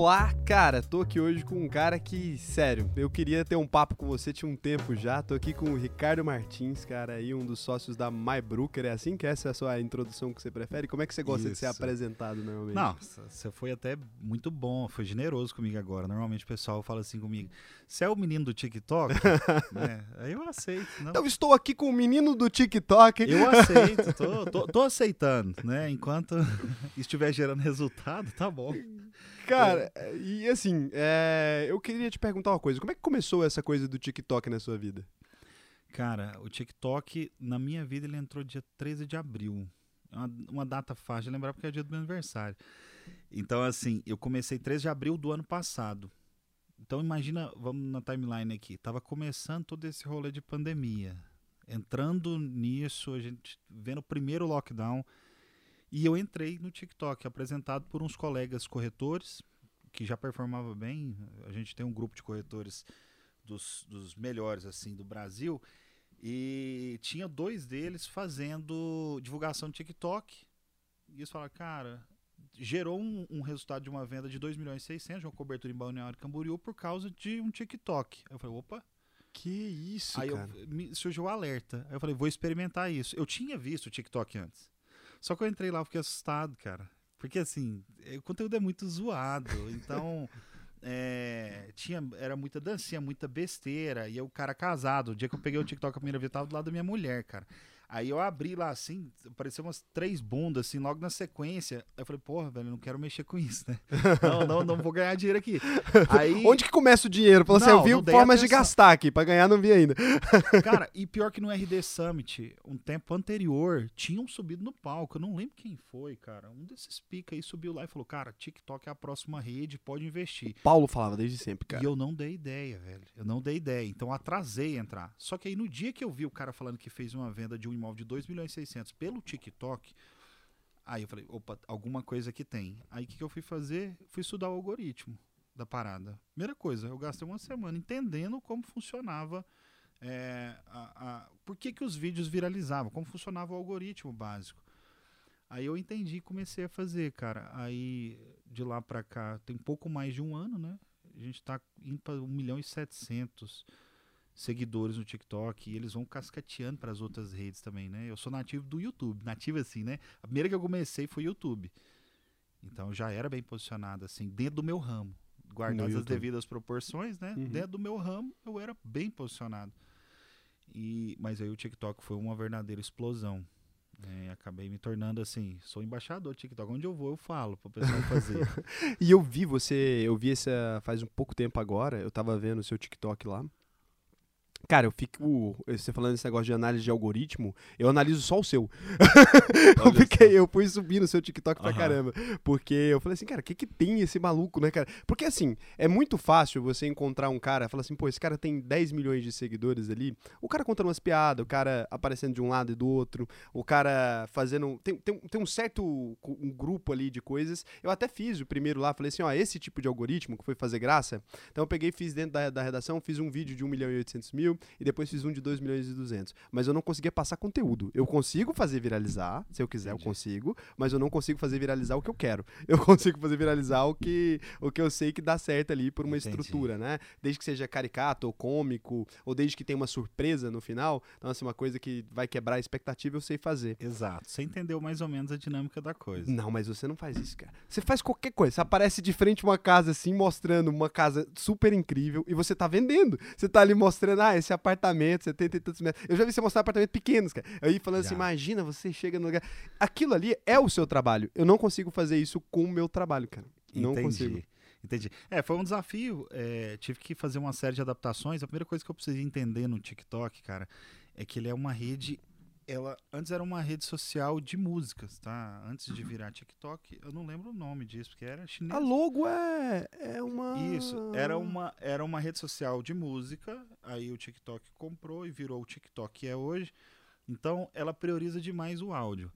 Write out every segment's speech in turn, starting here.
Vamos lá, cara. Tô aqui hoje com um cara que, sério, eu queria ter um papo com você tinha um tempo já. Tô aqui com o Ricardo Martins, cara, aí um dos sócios da MyBrooker. É assim que essa é a sua introdução que você prefere? Como é que você gosta Isso. de ser apresentado normalmente? Nossa, você foi até muito bom, foi generoso comigo agora. Normalmente o pessoal fala assim comigo: você é o menino do TikTok? né? Aí eu aceito. Não. Então estou aqui com o menino do TikTok. Eu aceito, tô, tô, tô aceitando, né? Enquanto estiver gerando resultado, tá bom. Cara, e assim, é, eu queria te perguntar uma coisa. Como é que começou essa coisa do TikTok na sua vida? Cara, o TikTok, na minha vida, ele entrou dia 13 de abril. É Uma, uma data fácil de lembrar porque é o dia do meu aniversário. Então, assim, eu comecei 13 de abril do ano passado. Então, imagina, vamos na timeline aqui. Tava começando todo esse rolê de pandemia. Entrando nisso, a gente vendo o primeiro lockdown. E eu entrei no TikTok, apresentado por uns colegas corretores, que já performava bem. A gente tem um grupo de corretores dos, dos melhores, assim, do Brasil. E tinha dois deles fazendo divulgação de TikTok. E eles falaram, cara, gerou um, um resultado de uma venda de 2 milhões e 600, de uma cobertura em Balneário Camboriú, por causa de um TikTok. Aí eu falei, opa, Que isso, Aí eu, cara. me surgiu o alerta. Aí eu falei, vou experimentar isso. Eu tinha visto o TikTok antes. Só que eu entrei lá fiquei assustado, cara. Porque assim, eh, o conteúdo é muito zoado. Então, é, tinha, era muita dancinha, muita besteira. E eu, cara casado, o dia que eu peguei o TikTok a primeira vez, eu tava do lado da minha mulher, cara. Aí eu abri lá assim, apareceu umas três bundas, assim, logo na sequência. Aí eu falei, porra, velho, não quero mexer com isso, né? Não, não, não vou ganhar dinheiro aqui. Aí, Onde que começa o dinheiro? Falou assim, eu vi formas de atenção. gastar aqui, pra ganhar não vi ainda. Cara, e pior que no RD Summit, um tempo anterior, tinham subido no palco. Eu não lembro quem foi, cara. Um desses pica aí subiu lá e falou: Cara, TikTok é a próxima rede, pode investir. Paulo falava desde sempre, cara. E eu não dei ideia, velho. Eu não dei ideia. Então atrasei entrar. Só que aí no dia que eu vi o cara falando que fez uma venda de um imóvel de 2 milhões e 600 pelo TikTok, aí eu falei: opa, alguma coisa que tem. Aí o que, que eu fui fazer? Fui estudar o algoritmo da parada. Primeira coisa, eu gastei uma semana entendendo como funcionava. é, a, a- por que, que os vídeos viralizavam, como funcionava o algoritmo básico. Aí eu entendi e comecei a fazer, cara. Aí de lá pra cá tem pouco mais de um ano, né? A gente tá indo pra 1 milhão e 700 seguidores no TikTok e eles vão cascateando para as outras redes também, né? Eu sou nativo do YouTube, nativo assim, né? A primeira que eu comecei foi YouTube. Então eu já era bem posicionado assim, dentro do meu ramo. Guardadas as devidas proporções, né? Uhum. Dentro do meu ramo, eu era bem posicionado. E, mas aí o TikTok foi uma verdadeira explosão. né? acabei me tornando assim, sou embaixador do TikTok. Onde eu vou, eu falo pro pessoal fazer. E eu vi você, eu vi essa faz um pouco tempo agora, eu tava vendo o seu TikTok lá. Cara, eu fico. Você falando esse negócio de análise de algoritmo, eu analiso só o seu. eu, fiquei, eu fui subir no seu TikTok pra Aham. caramba. Porque eu falei assim, cara, o que, que tem esse maluco, né, cara? Porque assim, é muito fácil você encontrar um cara, falar assim, pô, esse cara tem 10 milhões de seguidores ali. O cara contando umas piadas, o cara aparecendo de um lado e do outro, o cara fazendo. Tem, tem, um- tem um certo um grupo ali de coisas. Eu até fiz o primeiro lá, falei assim, ó, esse tipo de algoritmo que foi fazer graça. Então eu peguei e fiz dentro da, da redação, fiz um vídeo de 1 milhão e 800 mil e depois fiz um de 2 milhões e 200. Mas eu não conseguia passar conteúdo. Eu consigo fazer viralizar, se eu quiser Entendi. eu consigo, mas eu não consigo fazer viralizar o que eu quero. Eu consigo fazer viralizar o que, o que eu sei que dá certo ali por uma Entendi. estrutura, né? Desde que seja caricato ou cômico, ou desde que tenha uma surpresa no final. Então, assim, uma coisa que vai quebrar a expectativa, eu sei fazer. Exato. Você entendeu mais ou menos a dinâmica da coisa. Não, mas você não faz isso, cara. Você faz qualquer coisa. Você aparece de frente uma casa assim, mostrando uma casa super incrível e você tá vendendo. Você tá ali mostrando, ah, esse apartamento, 70 e tantos metros. Eu já vi você mostrar apartamentos pequenos, cara. Aí falando assim, Já. imagina, você chega no lugar. Aquilo ali é o seu trabalho. Eu não consigo fazer isso com o meu trabalho, cara. Não Entendi. consigo. Entendi. É, foi um desafio. é, tive que fazer uma série de adaptações. A primeira coisa que eu precisei entender no TikTok, cara, é que ele é uma rede. Ela antes era uma rede social de músicas, tá? Antes de virar TikTok, eu não lembro o nome disso, porque era chinês. A logo é, é uma. Isso, era uma, era uma rede social de música, aí o TikTok comprou e virou o TikTok que é hoje. Então, ela prioriza demais o áudio.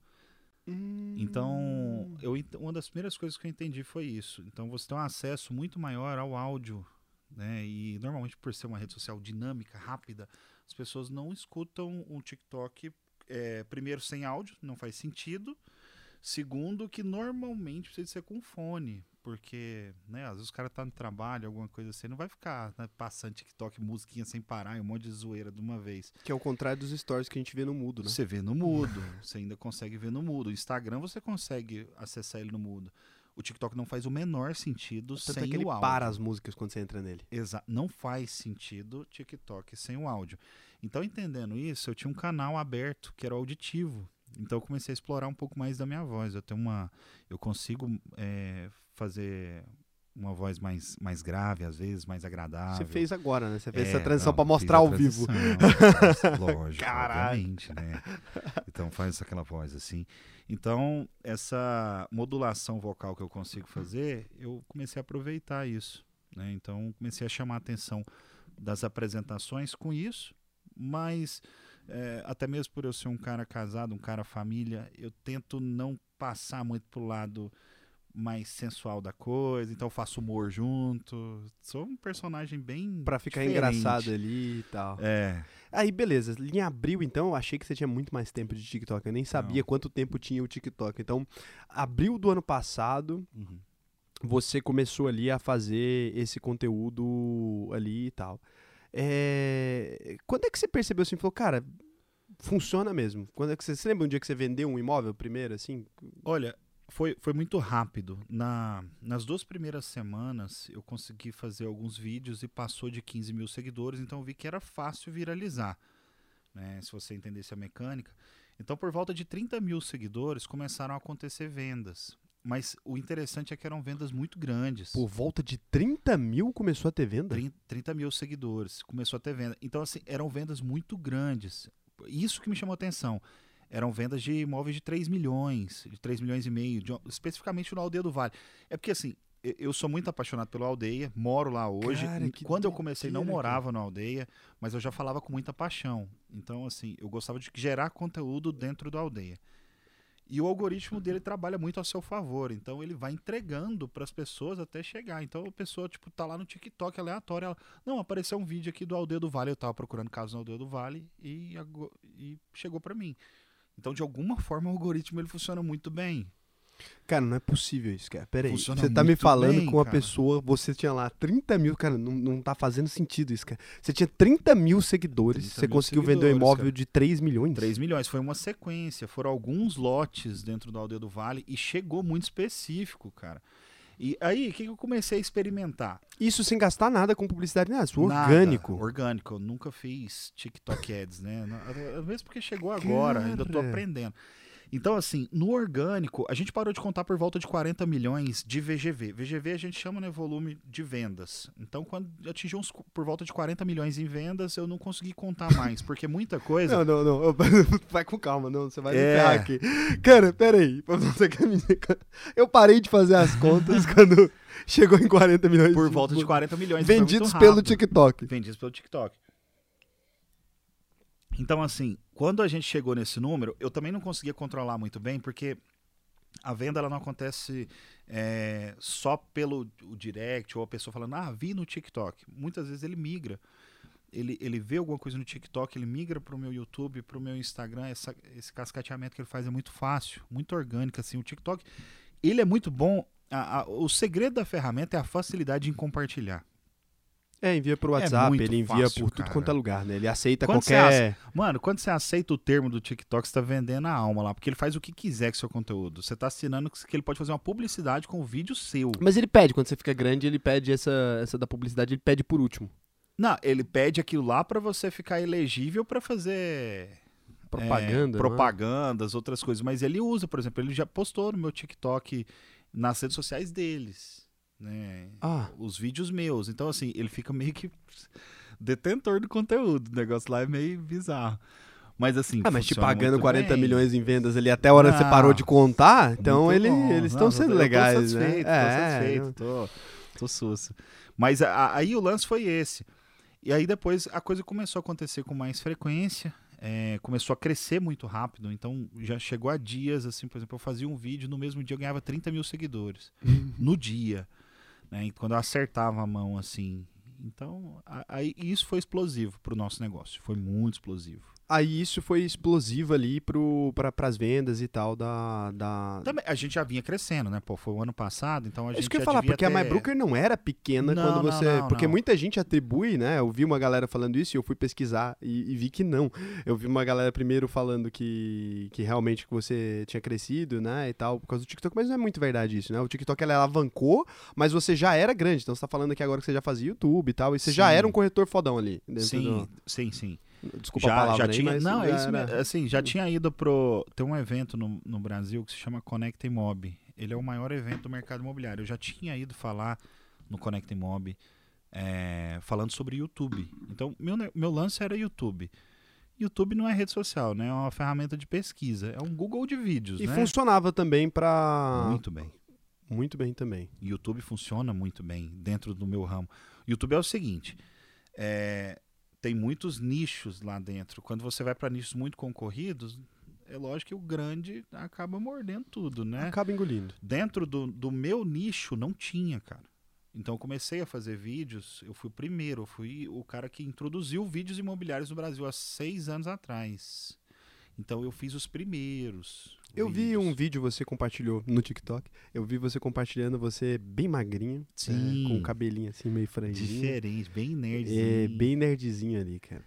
Hum. Então, eu, uma das primeiras coisas que eu entendi foi isso. Então, você tem um acesso muito maior ao áudio, né? E normalmente, por ser uma rede social dinâmica, rápida, as pessoas não escutam um TikTok é, primeiro sem áudio, não faz sentido. Segundo, que normalmente precisa ser com fone. Porque, né, às vezes o cara tá no trabalho, alguma coisa assim, não vai ficar né, passando TikTok, musiquinha sem parar e um monte de zoeira de uma vez. Que é o contrário dos stories que a gente vê no mudo, né? Você vê no mudo, você ainda consegue ver no mudo. O Instagram você consegue acessar ele no mudo. O TikTok não faz o menor sentido Tanto sem é que ele o áudio. para as músicas quando você entra nele. Exa não faz sentido TikTok sem o áudio. Então, entendendo isso, eu tinha um canal aberto que era auditivo. Então, eu comecei a explorar um pouco mais da minha voz. Eu tenho uma, eu consigo é, fazer uma voz mais, mais grave, às vezes mais agradável. Você fez agora, né? Você fez É, essa transição fiz mostrar ao vivo. transição, Lógico, Caralho. obviamente, né? Então faz aquela voz assim. Então, essa modulação vocal que eu consigo fazer, eu comecei a aproveitar isso. Né? Então, comecei a chamar a atenção das apresentações com isso, mas é, até mesmo por eu ser um cara casado, um cara família, eu tento não passar muito pro lado mais sensual da coisa, então eu faço humor junto. Sou um personagem bem. Pra ficar diferente. engraçado ali e tal. É, Aí, beleza. Em abril, então, eu achei que você tinha muito mais tempo de TikTok. Eu nem sabia Não. quanto tempo tinha o TikTok. Então, abril do ano passado, Uhum. você começou ali a fazer esse conteúdo ali e tal. É, Quando é que você percebeu assim, falou, cara, funciona mesmo? Quando é que você, você lembra um dia que você vendeu um imóvel primeiro, assim? Olha, foi, foi muito rápido. Na, nas duas primeiras semanas, eu consegui fazer alguns vídeos e passou de 15 mil seguidores, então eu vi que era fácil viralizar, né, se você entendesse a mecânica. Então, por volta de 30 mil seguidores, começaram a acontecer vendas. Mas o interessante é que eram vendas muito grandes. Por volta de 30 mil começou a ter venda? 30, 30 mil seguidores, começou a ter venda. Então, assim, eram vendas muito grandes. Isso que me chamou a atenção. Eram vendas de imóveis de 3 milhões, de 3 milhões e meio, de- especificamente no Aldeia do Vale. É porque, assim, eu sou muito apaixonado pela aldeia, moro lá hoje. Cara, Quando eu comecei, não morava na aldeia, mas eu já falava com muita paixão. Então, assim, eu gostava de gerar conteúdo dentro da aldeia. E o algoritmo dele trabalha muito a seu favor. Então ele vai entregando para as pessoas até chegar. Então a pessoa, tipo, tá lá no TikTok aleatório. Ela, não, apareceu um vídeo aqui do Aldeia do Vale. Eu tava procurando casos no Aldeia do Vale e, e chegou para mim. Então, de alguma forma, o algoritmo ele funciona muito bem. Cara, não é possível isso, cara. Pera aí. Funciona Você tá me falando bem, com uma cara. pessoa, você tinha lá 30 mil, cara, não, não tá fazendo sentido isso, cara. Você tinha 30 mil seguidores, 30 você mil conseguiu vender um imóvel cara. de 3 milhões? 3 milhões. Foi uma sequência. Foram alguns lotes dentro do Aldeia do Vale e chegou muito específico, cara. E aí, o que, que eu comecei a experimentar? Isso sem gastar nada com publicidade, nada, isso Nada. orgânico. Orgânico. Eu nunca fiz TikTok Ads, né? Mesmo porque chegou agora, ainda tô Cara. aprendendo. Então, assim, no orgânico, a gente parou de contar por volta de 40 milhões de VGV. VGV a gente chama, né, volume de vendas. Então, quando atingiu uns, por volta de 40 milhões em vendas, eu não consegui contar mais, porque muita coisa... Não, não, não. Vai com calma, não. Você vai me É. ferrar aqui. Cara, pera aí. Você quer me dizer que- Eu parei de fazer as contas quando chegou em 40 milhões. Por volta de 40 milhões. Vendidos pelo. TikTok. vendidos pelo TikTok. Então, assim, quando a gente chegou nesse número, eu também não conseguia controlar muito bem, porque a venda ela não acontece é, só pelo o direct ou a pessoa falando, ah, vi no TikTok. Muitas vezes ele migra. Ele, ele vê alguma coisa no TikTok, ele migra para o meu YouTube, para o meu Instagram. Essa- esse cascateamento que ele faz é muito fácil, muito orgânico. Assim, o TikTok, ele é muito bom. a- a- o segredo da ferramenta é a facilidade em compartilhar. É, envia pro WhatsApp, muito ele envia fácil, por tudo cara. quanto é lugar, né? Ele aceita Quando qualquer. Mano, quando você aceita o termo do TikTok, você tá vendendo a alma lá, porque ele faz o que quiser com seu conteúdo. Você tá assinando que ele pode fazer uma publicidade com o vídeo seu. Mas ele pede, quando você fica grande, ele pede essa, essa da publicidade, ele pede por último. Não, ele pede aquilo lá pra você ficar elegível pra fazer Propaganda. é, não é? propagandas, outras coisas, mas ele usa, por exemplo, ele já postou no meu TikTok nas redes sociais deles, né? Ah, Os vídeos meus. Então assim, ele fica meio que detentor do conteúdo. O negócio lá é meio bizarro. Mas assim, ah mas te funciona pagando muito 40 bem. milhões em vendas ali até a hora que você Não. parou de contar, então Muito ele, bom. eles estão sendo eu legais, tô satisfeito, né? Tô É, satisfeito, não- tô, tô sussa. Mas a- a- aí o lance foi esse. E aí depois a coisa começou a acontecer com mais frequência, é, começou a crescer muito rápido. Então já chegou a dias, assim, por exemplo, eu fazia um vídeo, no mesmo dia eu ganhava 30 mil seguidores. no dia. Né? E quando eu acertava a mão, assim. Então, aí isso foi explosivo pro nosso negócio. Foi muito explosivo. Aí isso foi explosivo ali pro, pra, pras vendas e tal da. da... Também, a gente já vinha crescendo, né? Pô, foi o ano passado, então a gente Isso que eu ia já falar, porque a ter- MyBrooker não era pequena Não, quando você. não, porque não. muita gente atribui, né? Eu vi uma galera falando isso e eu fui pesquisar e, e vi que não. Eu vi uma galera primeiro falando que, que realmente que você tinha crescido, né? E tal, por causa do TikTok, mas não é muito verdade isso, né? O TikTok ela alavancou, mas você já era grande. Então você tá falando aqui agora que você já fazia YouTube e tal. E você já Sim. era um corretor fodão ali. Sim, do- sim, sim. Desculpa a já, palavra já aí, tinha. mas não, é isso era- mesmo. Assim, já tinha ido pro. Tem um evento no, no Brasil que se chama Conecta Mob. Ele é o maior evento do mercado imobiliário. Eu já tinha ido falar no Conecta Mob é, falando sobre YouTube. Então, meu, meu lance era YouTube. YouTube não é rede social, né? É uma ferramenta de pesquisa. É um Google de vídeos, E né? funcionava também pra. Muito bem. Muito bem também. YouTube funciona muito bem dentro do meu ramo. YouTube é o seguinte: é, tem muitos nichos lá dentro. Quando você vai para nichos muito concorridos, é lógico que o grande acaba mordendo tudo, né? Acaba engolindo. Dentro do, do meu nicho não tinha, cara. Então eu comecei a fazer vídeos. Eu fui o primeiro, eu fui o cara que introduziu vídeos imobiliários no Brasil há seis anos atrás. Então eu fiz os primeiros. Eu vi um vídeo você compartilhou no TikTok. Eu vi você compartilhando você bem magrinho. Sim. é, com o cabelinho assim, meio franjinho. diferente, bem nerd. É, bem nerdzinho ali, cara.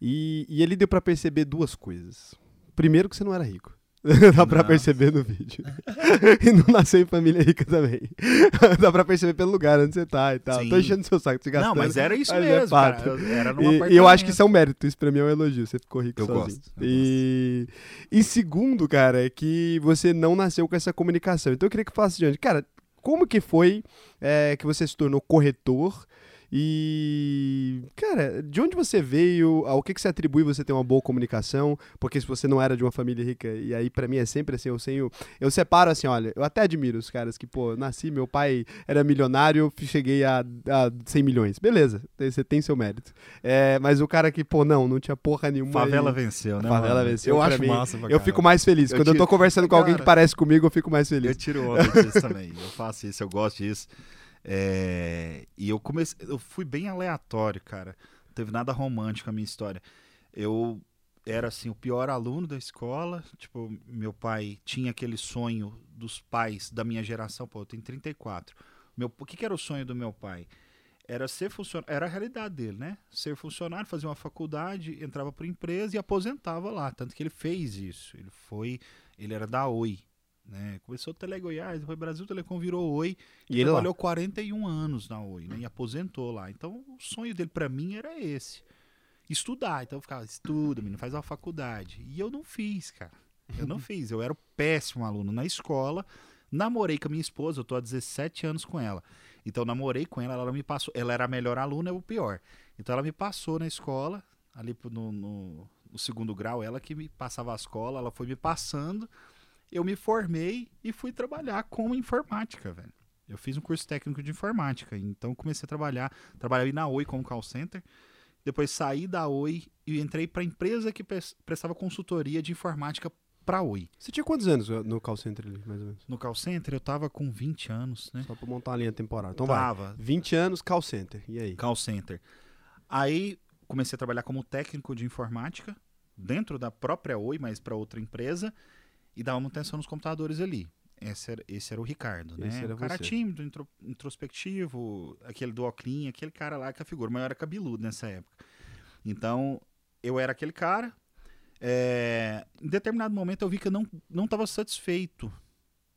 E, e ele deu pra perceber duas coisas. Primeiro que você não era rico. Dá pra Não. perceber no vídeo. e não nasceu em família rica também. Dá pra perceber pelo lugar onde você tá e tal. Sim. Tô enchendo seu saco, te Não, gastando. mas era isso mas é mesmo, cara. fato. Eu- Era num E, e eu acho que isso é um mérito, isso pra mim é um elogio, você ficou rico Eu sozinho. gosto, e, e segundo, cara, é que você não nasceu com essa comunicação. Então eu queria que falasse diante, cara, como que foi é, que você se tornou corretor? E, cara, de onde você veio? Ao que, que você atribui você ter uma boa comunicação? Porque se você não era de uma família rica, e aí pra mim é sempre assim, eu tenho, eu separo assim, olha, eu até admiro os caras que, pô, nasci, meu pai era milionário, eu cheguei a, a 100 milhões. Beleza, você tem seu mérito. É, mas o cara que, pô, não, não tinha porra nenhuma. Favela e- venceu, né? Favela mano? venceu Eu acho mim. massa Eu fico mais feliz. Eu Quando eu tô tiro- conversando com alguém que Cara, parece comigo, eu fico mais Eu feliz. tiro onda disso também. Eu faço isso, eu gosto disso. É, E eu comecei. Eu fui bem aleatório, cara. Não teve nada romântico a minha história. Eu era assim, o pior aluno da escola. Tipo, meu pai tinha aquele sonho dos pais da minha geração. Pô, eu tenho 34. Meu, o que, que era o sonho do meu pai? Era ser funcionário. Era a realidade dele, né? Ser funcionário, fazer uma faculdade, entrava para empresa e aposentava lá. Tanto que ele fez isso. Ele foi. Ele era da Oi. Né? Começou Tele Goiás, depois Brasil Telecom virou Oi. E ele lá. trabalhou 41 anos na Oi, né? E aposentou lá. Então, o sonho dele pra mim era esse. Estudar. Então eu ficava, estuda, menino, faz uma faculdade. E eu não fiz, cara. Eu não fiz. Eu era o péssimo aluno na escola. Namorei com a minha esposa, eu tô há 17 anos com ela. Então namorei com ela, ela me passou. Ela era a melhor aluna, eu o pior. Então ela me passou na escola, ali no, no, no segundo grau, ela que me passava a escola, ela foi me passando. Eu me formei e fui trabalhar com informática, velho. Eu fiz um curso técnico de informática, então comecei a trabalhar, trabalhei na Oi como call center. Depois saí da Oi e entrei para empresa que pres- prestava consultoria de informática para Oi. Você tinha quantos anos no call center ali, mais ou menos? No call center eu tava com 20 anos, né? Só pra montar uma linha temporal. Então vai. tava 20 anos, call center. E aí? call center. Aí comecei a trabalhar como técnico de informática dentro da própria Oi, mas para outra empresa e dava manutenção nos computadores ali. Esse era, esse era o Ricardo, né? Esse era o cara você. tímido, intro- introspectivo, aquele do Oclin, aquele cara lá que a figura, mas eu era cabeludo nessa época. Então, eu era aquele cara. é, em determinado momento eu vi que eu não não estava satisfeito.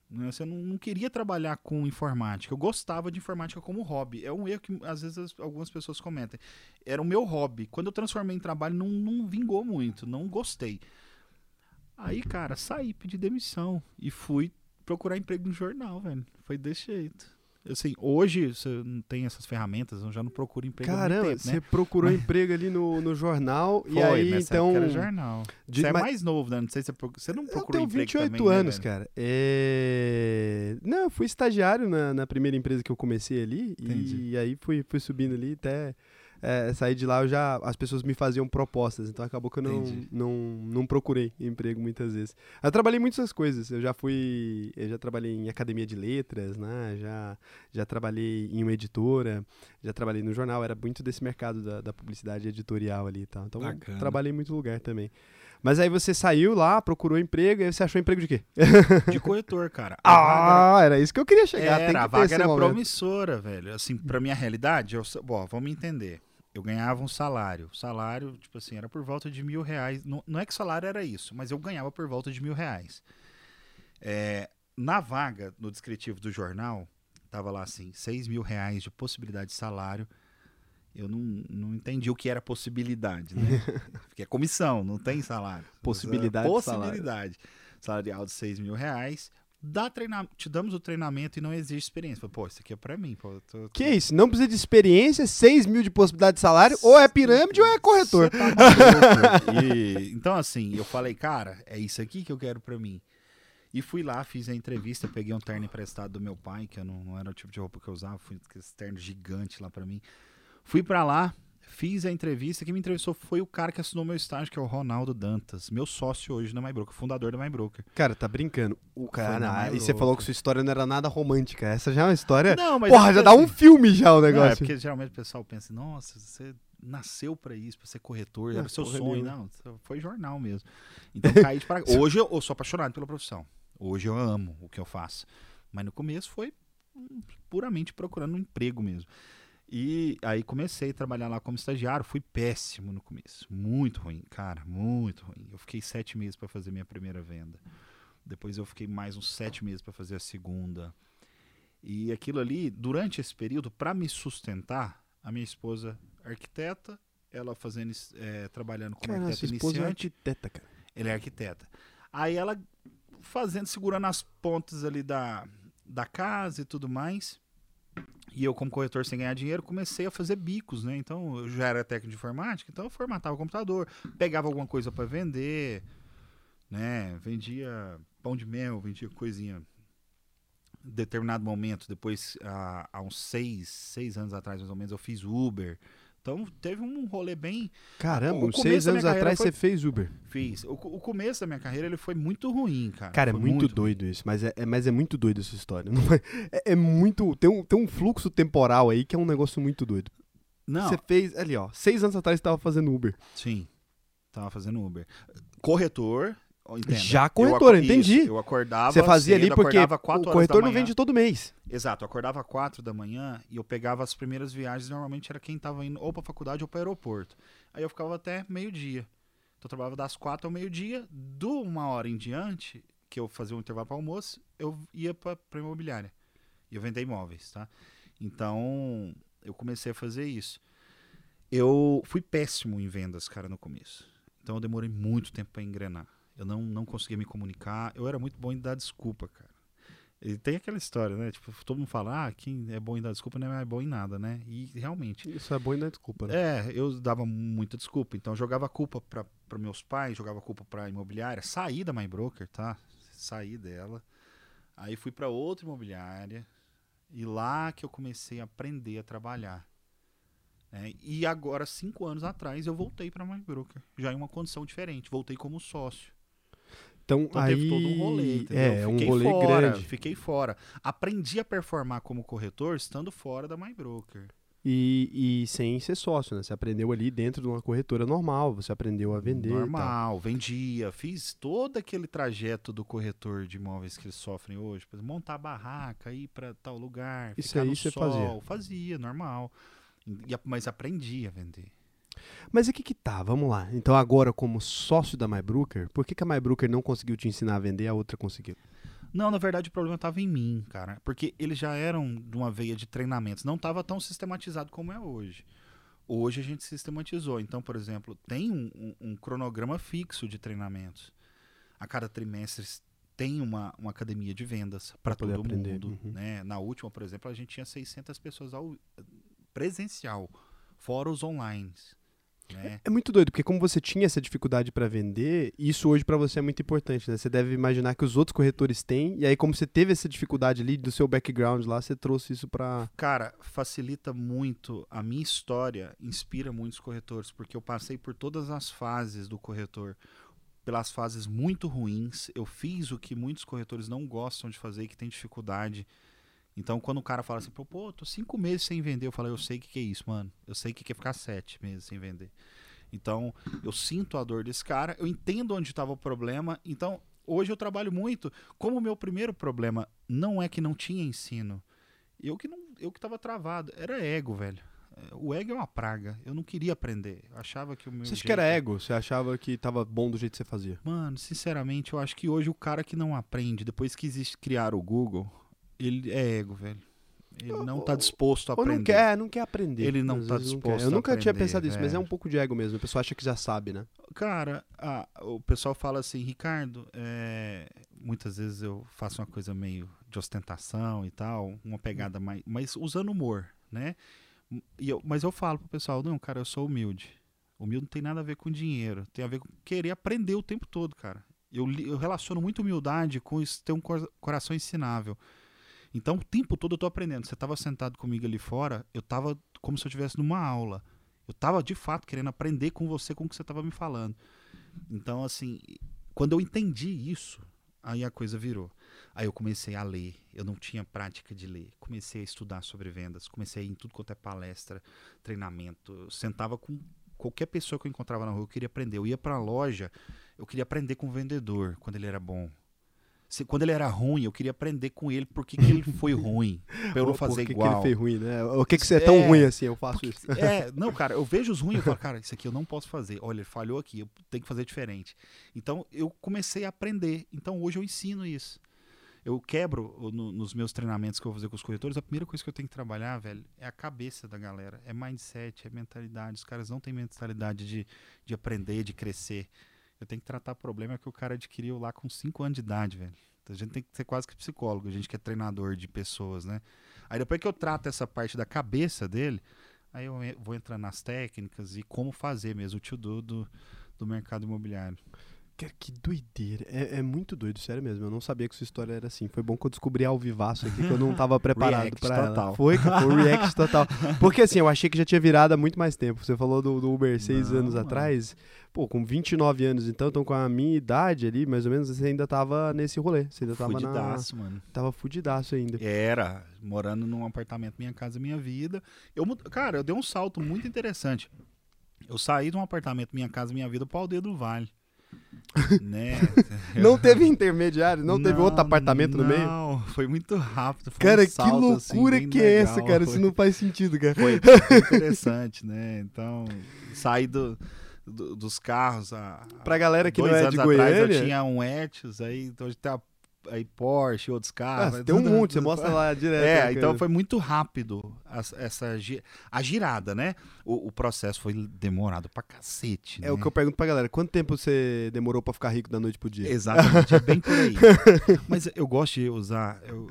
Né? Assim, Eu não, não queria trabalhar com informática. Eu gostava de informática como hobby. É um erro que às vezes as- algumas pessoas comentam. Era o meu hobby. Quando eu transformei em trabalho, não, não vingou muito. Não gostei. Aí, cara, saí, pedi demissão e fui procurar emprego no jornal, velho. Foi desse jeito. Assim, hoje você não tem essas ferramentas, eu já não procuro emprego Caramba, tempo, você né? procurou emprego ali no, no jornal e Foi, aí nessa então. era jornal. de- você é mas- mais novo, né? Não sei se você, proc- você não Eu procurou tenho emprego 28 também, né, anos, velho? cara. É... Não, eu fui estagiário na, na primeira empresa que eu comecei ali. Entendi. E aí fui, fui subindo ali até. É, saí de lá, eu já, as pessoas me faziam propostas, então acabou que eu não, Entendi. não, não procurei emprego muitas vezes. Eu trabalhei em muitas coisas, eu já fui, eu já trabalhei em academia de letras, né, já, já trabalhei em uma editora, já trabalhei no jornal, era muito desse mercado da, da publicidade editorial ali e tal, então trabalhei em muito lugar também. Mas aí você saiu lá, procurou emprego, e aí você achou emprego de quê? De corretor, cara. Ah, era isso que eu queria chegar. era, a vaga era momento. promissora, velho. Assim, pra minha realidade, eu, bom, vamos entender. Eu ganhava um salário. Salário, tipo assim, era por volta de mil reais. Não, não é que salário era isso, mas eu ganhava por volta de mil reais. É, na vaga, no descritivo do jornal, tava lá assim, seis mil reais de possibilidade de salário. Eu não, não entendi o que era possibilidade, né? Porque é comissão, não tem salário. Possibilidade de salário. Possibilidade. Salarial de seis mil reais. Dá treina... Te damos o treinamento e não existe experiência. Pô, isso aqui é pra mim. Pô, tô- Que isso? Não precisa de experiência, 6 mil de possibilidade de salário, ou é pirâmide ou é corretor. Tá. E, então, assim, eu falei, cara, é isso aqui que eu quero pra mim. E fui lá, fiz a entrevista, peguei um terno emprestado do meu pai, que eu não, não era o tipo de roupa que eu usava, fui com esse terno gigante lá pra mim. Fui pra lá, fiz a entrevista, quem me entrevistou foi o cara que assinou meu estágio, que é o Ronaldo Dantas, meu sócio hoje na MyBroker, fundador da MyBroker. Cara, tá brincando. O cara, e você falou que sua história não era nada romântica. Essa já é uma história. Não, mas Porra, é já dá um assim, filme já o Não, é negócio. porque geralmente o pessoal pensa, nossa, você nasceu pra isso, pra ser corretor, era seu porra sonho. Não, foi jornal mesmo. Então caí de para... Hoje eu, eu sou apaixonado pela profissão. Hoje eu amo o que eu faço. Mas no começo foi hum, puramente procurando um emprego mesmo. E aí comecei a trabalhar lá como estagiário. Fui péssimo no começo. Muito ruim, cara. Muito ruim. Eu fiquei sete meses para fazer minha primeira venda. Depois eu fiquei mais uns sete meses para fazer a segunda. E aquilo ali, durante esse período, para me sustentar, a minha esposa arquiteta, ela fazendo, eh, trabalhando como Cara, arquiteta sua esposa é arquiteta, cara. Ele é arquiteta. Aí ela fazendo, segurando as pontas ali da, da casa e tudo mais. E eu, como corretor sem ganhar dinheiro, comecei a fazer bicos, né? Então, eu já era técnico de informática, então eu formatava o computador, pegava alguma coisa para vender, né? Vendia pão de mel, vendia coisinha. Em determinado momento, depois, há, há uns seis, seis anos atrás, mais ou menos, eu fiz Uber. Então, teve um rolê bem, Caramba, uns seis anos atrás foi- você fez Uber. Fiz. O, o começo da minha carreira ele foi muito ruim, cara. Cara, é Foi muito, ruim. doido isso, mas é, é- mas é muito doido essa história. É, é- é muito. Tem um, tem um fluxo temporal aí que é um negócio muito doido. Não, Você fez, ali, ó, seis anos atrás você tava fazendo Uber. sim. Tava fazendo Uber. Corretor, entenda. Já Eu corretor, aco- entendi. isso, eu acordava Você fazia ali cedo, porque acordava o corretor não vende todo mês. Exato, eu acordava quatro da manhã e eu pegava as primeiras viagens, normalmente era quem tava indo ou pra faculdade ou para aeroporto. Aí eu ficava até meio-dia. Então eu trabalhava das quatro ao meio-dia, de uma hora em diante, que eu fazia um intervalo para almoço, eu ia pra imobiliária. E eu vender imóveis, tá? Então, eu comecei a fazer isso. Eu fui péssimo em vendas, cara, no começo. Então eu demorei muito tempo para engrenar. Eu não, não conseguia me comunicar. Eu era muito bom em dar desculpa, cara. E tem aquela história, né? Tipo, todo mundo fala, ah, quem é bom em dar desculpa não é bom em nada, né? E realmente. Isso é bom e não é desculpa, né? É, eu dava muita desculpa. Então, eu jogava a culpa para meus pais, jogava a culpa para imobiliária. Saí da MyBroker, tá? Saí dela. Aí fui para outra imobiliária. E lá que eu comecei a aprender a trabalhar. né? E agora, cinco anos atrás, eu voltei para MyBroker. Já em uma condição diferente. Voltei como sócio. Então, Então aí teve todo um rolê, entendeu? é um Fiquei rolê fora, grande. Fiquei fora. Aprendi a performar como corretor estando fora da MyBroker. E, e sem ser sócio, né? Você aprendeu ali dentro de uma corretora normal, você aprendeu a vender. Normal, vendia, fiz todo aquele trajeto do corretor de imóveis que eles sofrem hoje, montar barraca, ir para tal lugar, Isso ficar aí no você sol, fazia? fazia, normal. E a- mas aprendi a vender. Mas e que que tá? Vamos lá. Então agora, como sócio da MyBrooker, por que, que a MyBrooker não conseguiu te ensinar a vender e a outra conseguiu? Não, na verdade o problema estava em mim, cara, porque eles já eram de uma veia de treinamentos, não estava tão sistematizado como é hoje. Hoje a gente sistematizou. Então, por exemplo, tem um, um- um cronograma fixo de treinamentos. A cada trimestre tem uma, uma academia de vendas para todo aprender, mundo. uhum. Né? Na última, por exemplo, a gente tinha 600 pessoas ao, presencial, fora os online. Né? É muito doido, porque como você tinha essa dificuldade pra vender, isso hoje pra você é muito importante, né? Você deve imaginar que os outros corretores têm, e aí como você teve essa dificuldade ali do seu background lá, você trouxe isso pra... Cara, facilita muito. A minha história inspira muitos corretores, porque eu passei por todas as fases do corretor. Pelas fases muito ruins, eu fiz o que muitos corretores não gostam de fazer e que tem dificuldade. Então, quando o cara fala assim, pô, tô cinco meses sem vender, eu falo, eu sei o que, que é isso, mano. Eu sei o que, que é ficar sete meses sem vender. Então, eu sinto a dor desse cara, eu entendo onde estava o problema. Então, hoje eu trabalho muito. Como o meu primeiro problema não é que não tinha ensino, eu que não, eu que tava travado, era ego, velho. É, O ego é uma praga. Eu não queria aprender. Eu achava que o meu Você acha que jeito- era ego? Você achava que tava bom do jeito que você fazia? Mano, sinceramente, eu acho que hoje o cara que não aprende, depois que existe criar o Google, ele é ego, velho. Ele não tá disposto a Ou aprender. não quer, não quer aprender. Ele não tá disposto Eu a nunca tinha aprender, pensado isso, mas é um pouco de ego mesmo. A pessoa acha que já sabe, né? Cara, a- o pessoal fala assim, Ricardo, é, muitas vezes eu faço uma coisa meio de ostentação e tal, uma pegada mais, mas usando humor, né? E eu- mas eu falo pro pessoal, não, cara, eu sou humilde. Humilde não tem nada a ver com dinheiro, tem a ver com querer aprender o tempo todo, cara. Eu, eu relaciono muito humildade com isso, ter um cor- coração ensinável. Então, o tempo todo eu tô aprendendo. Você tava sentado comigo ali fora, eu tava como se eu estivesse numa aula. Eu tava, de fato, querendo aprender com você, com o que você tava me falando. Então, assim, quando eu entendi isso, aí a coisa virou. Aí eu comecei a ler. Eu não tinha prática de ler. Comecei a estudar sobre vendas. Comecei a ir em tudo quanto é palestra, treinamento. Eu sentava com qualquer pessoa que eu encontrava na rua, eu queria aprender. Eu ia pra loja, eu queria aprender com o vendedor, quando ele era bom. Se- quando ele era ruim, eu queria aprender com ele por que, que ele foi ruim. Pra eu não fazer por que igual. que ele fez ruim, né? O que que você é tão É, ruim assim? Eu faço Porque- isso. É, não, cara, eu vejo os ruins e falo, cara, isso aqui eu não posso fazer. Olha, ele falhou aqui, eu tenho que fazer diferente. Então eu comecei a aprender. Então hoje eu ensino isso. Eu quebro no- nos meus treinamentos que eu vou fazer com os corretores, a primeira coisa que eu tenho que trabalhar, velho, é a cabeça da galera. É mindset, é mentalidade. Os caras não têm mentalidade de, de aprender, de crescer. Eu tenho que tratar problema que o cara adquiriu lá com 5 anos de idade, velho. Então, a gente tem que ser quase que psicólogo, a gente que é treinador de pessoas, né? Aí depois que eu trato essa parte da cabeça dele, aí eu vou entrando nas técnicas e como fazer mesmo o to-do do, do mercado imobiliário. Cara, que doideira. É, é muito doido, sério mesmo. Eu não sabia que sua história era assim. Foi bom que eu descobri ao vivaço aqui, que eu não tava preparado pra ela. total. Foi, foi react total. Porque assim, eu achei que já tinha virado há muito mais tempo. Você falou do, do Uber seis Não, anos mano. atrás. Pô, com 29 anos então, então com a minha idade ali, mais ou menos, você ainda tava nesse rolê. Você ainda tava na... Fudidaço, mano. Tava fudidaço ainda. Era, morando num apartamento Minha Casa Minha Vida. Eu, cara, eu dei um salto muito interessante. Eu saí de um apartamento Minha Casa Minha Vida para Aldeia do Vale. Né? Não teve intermediário? Não, teve outro Não, apartamento no meio? Não, foi muito rápido. foi um Cara, que salto, assim, loucura bem que é essa, cara? foi- Isso não faz sentido, cara. Foi, foi interessante, né? Então, saí do, do- dos carros. A, Pra galera que dois não é anos de atrás Goiânia... eu tinha um Etios, aí então hoje tem a, aí Porsche, outros Ah, carros. você tem um monte, você mostra lá direto. É, né, então foi muito rápido as- essa a girada, né? O, o processo foi demorado pra cacete. É o né? que eu pergunto pra galera. Quanto tempo você demorou pra ficar rico da noite pro dia? Exatamente, é bem por aí. Mas eu gosto de usar. eu-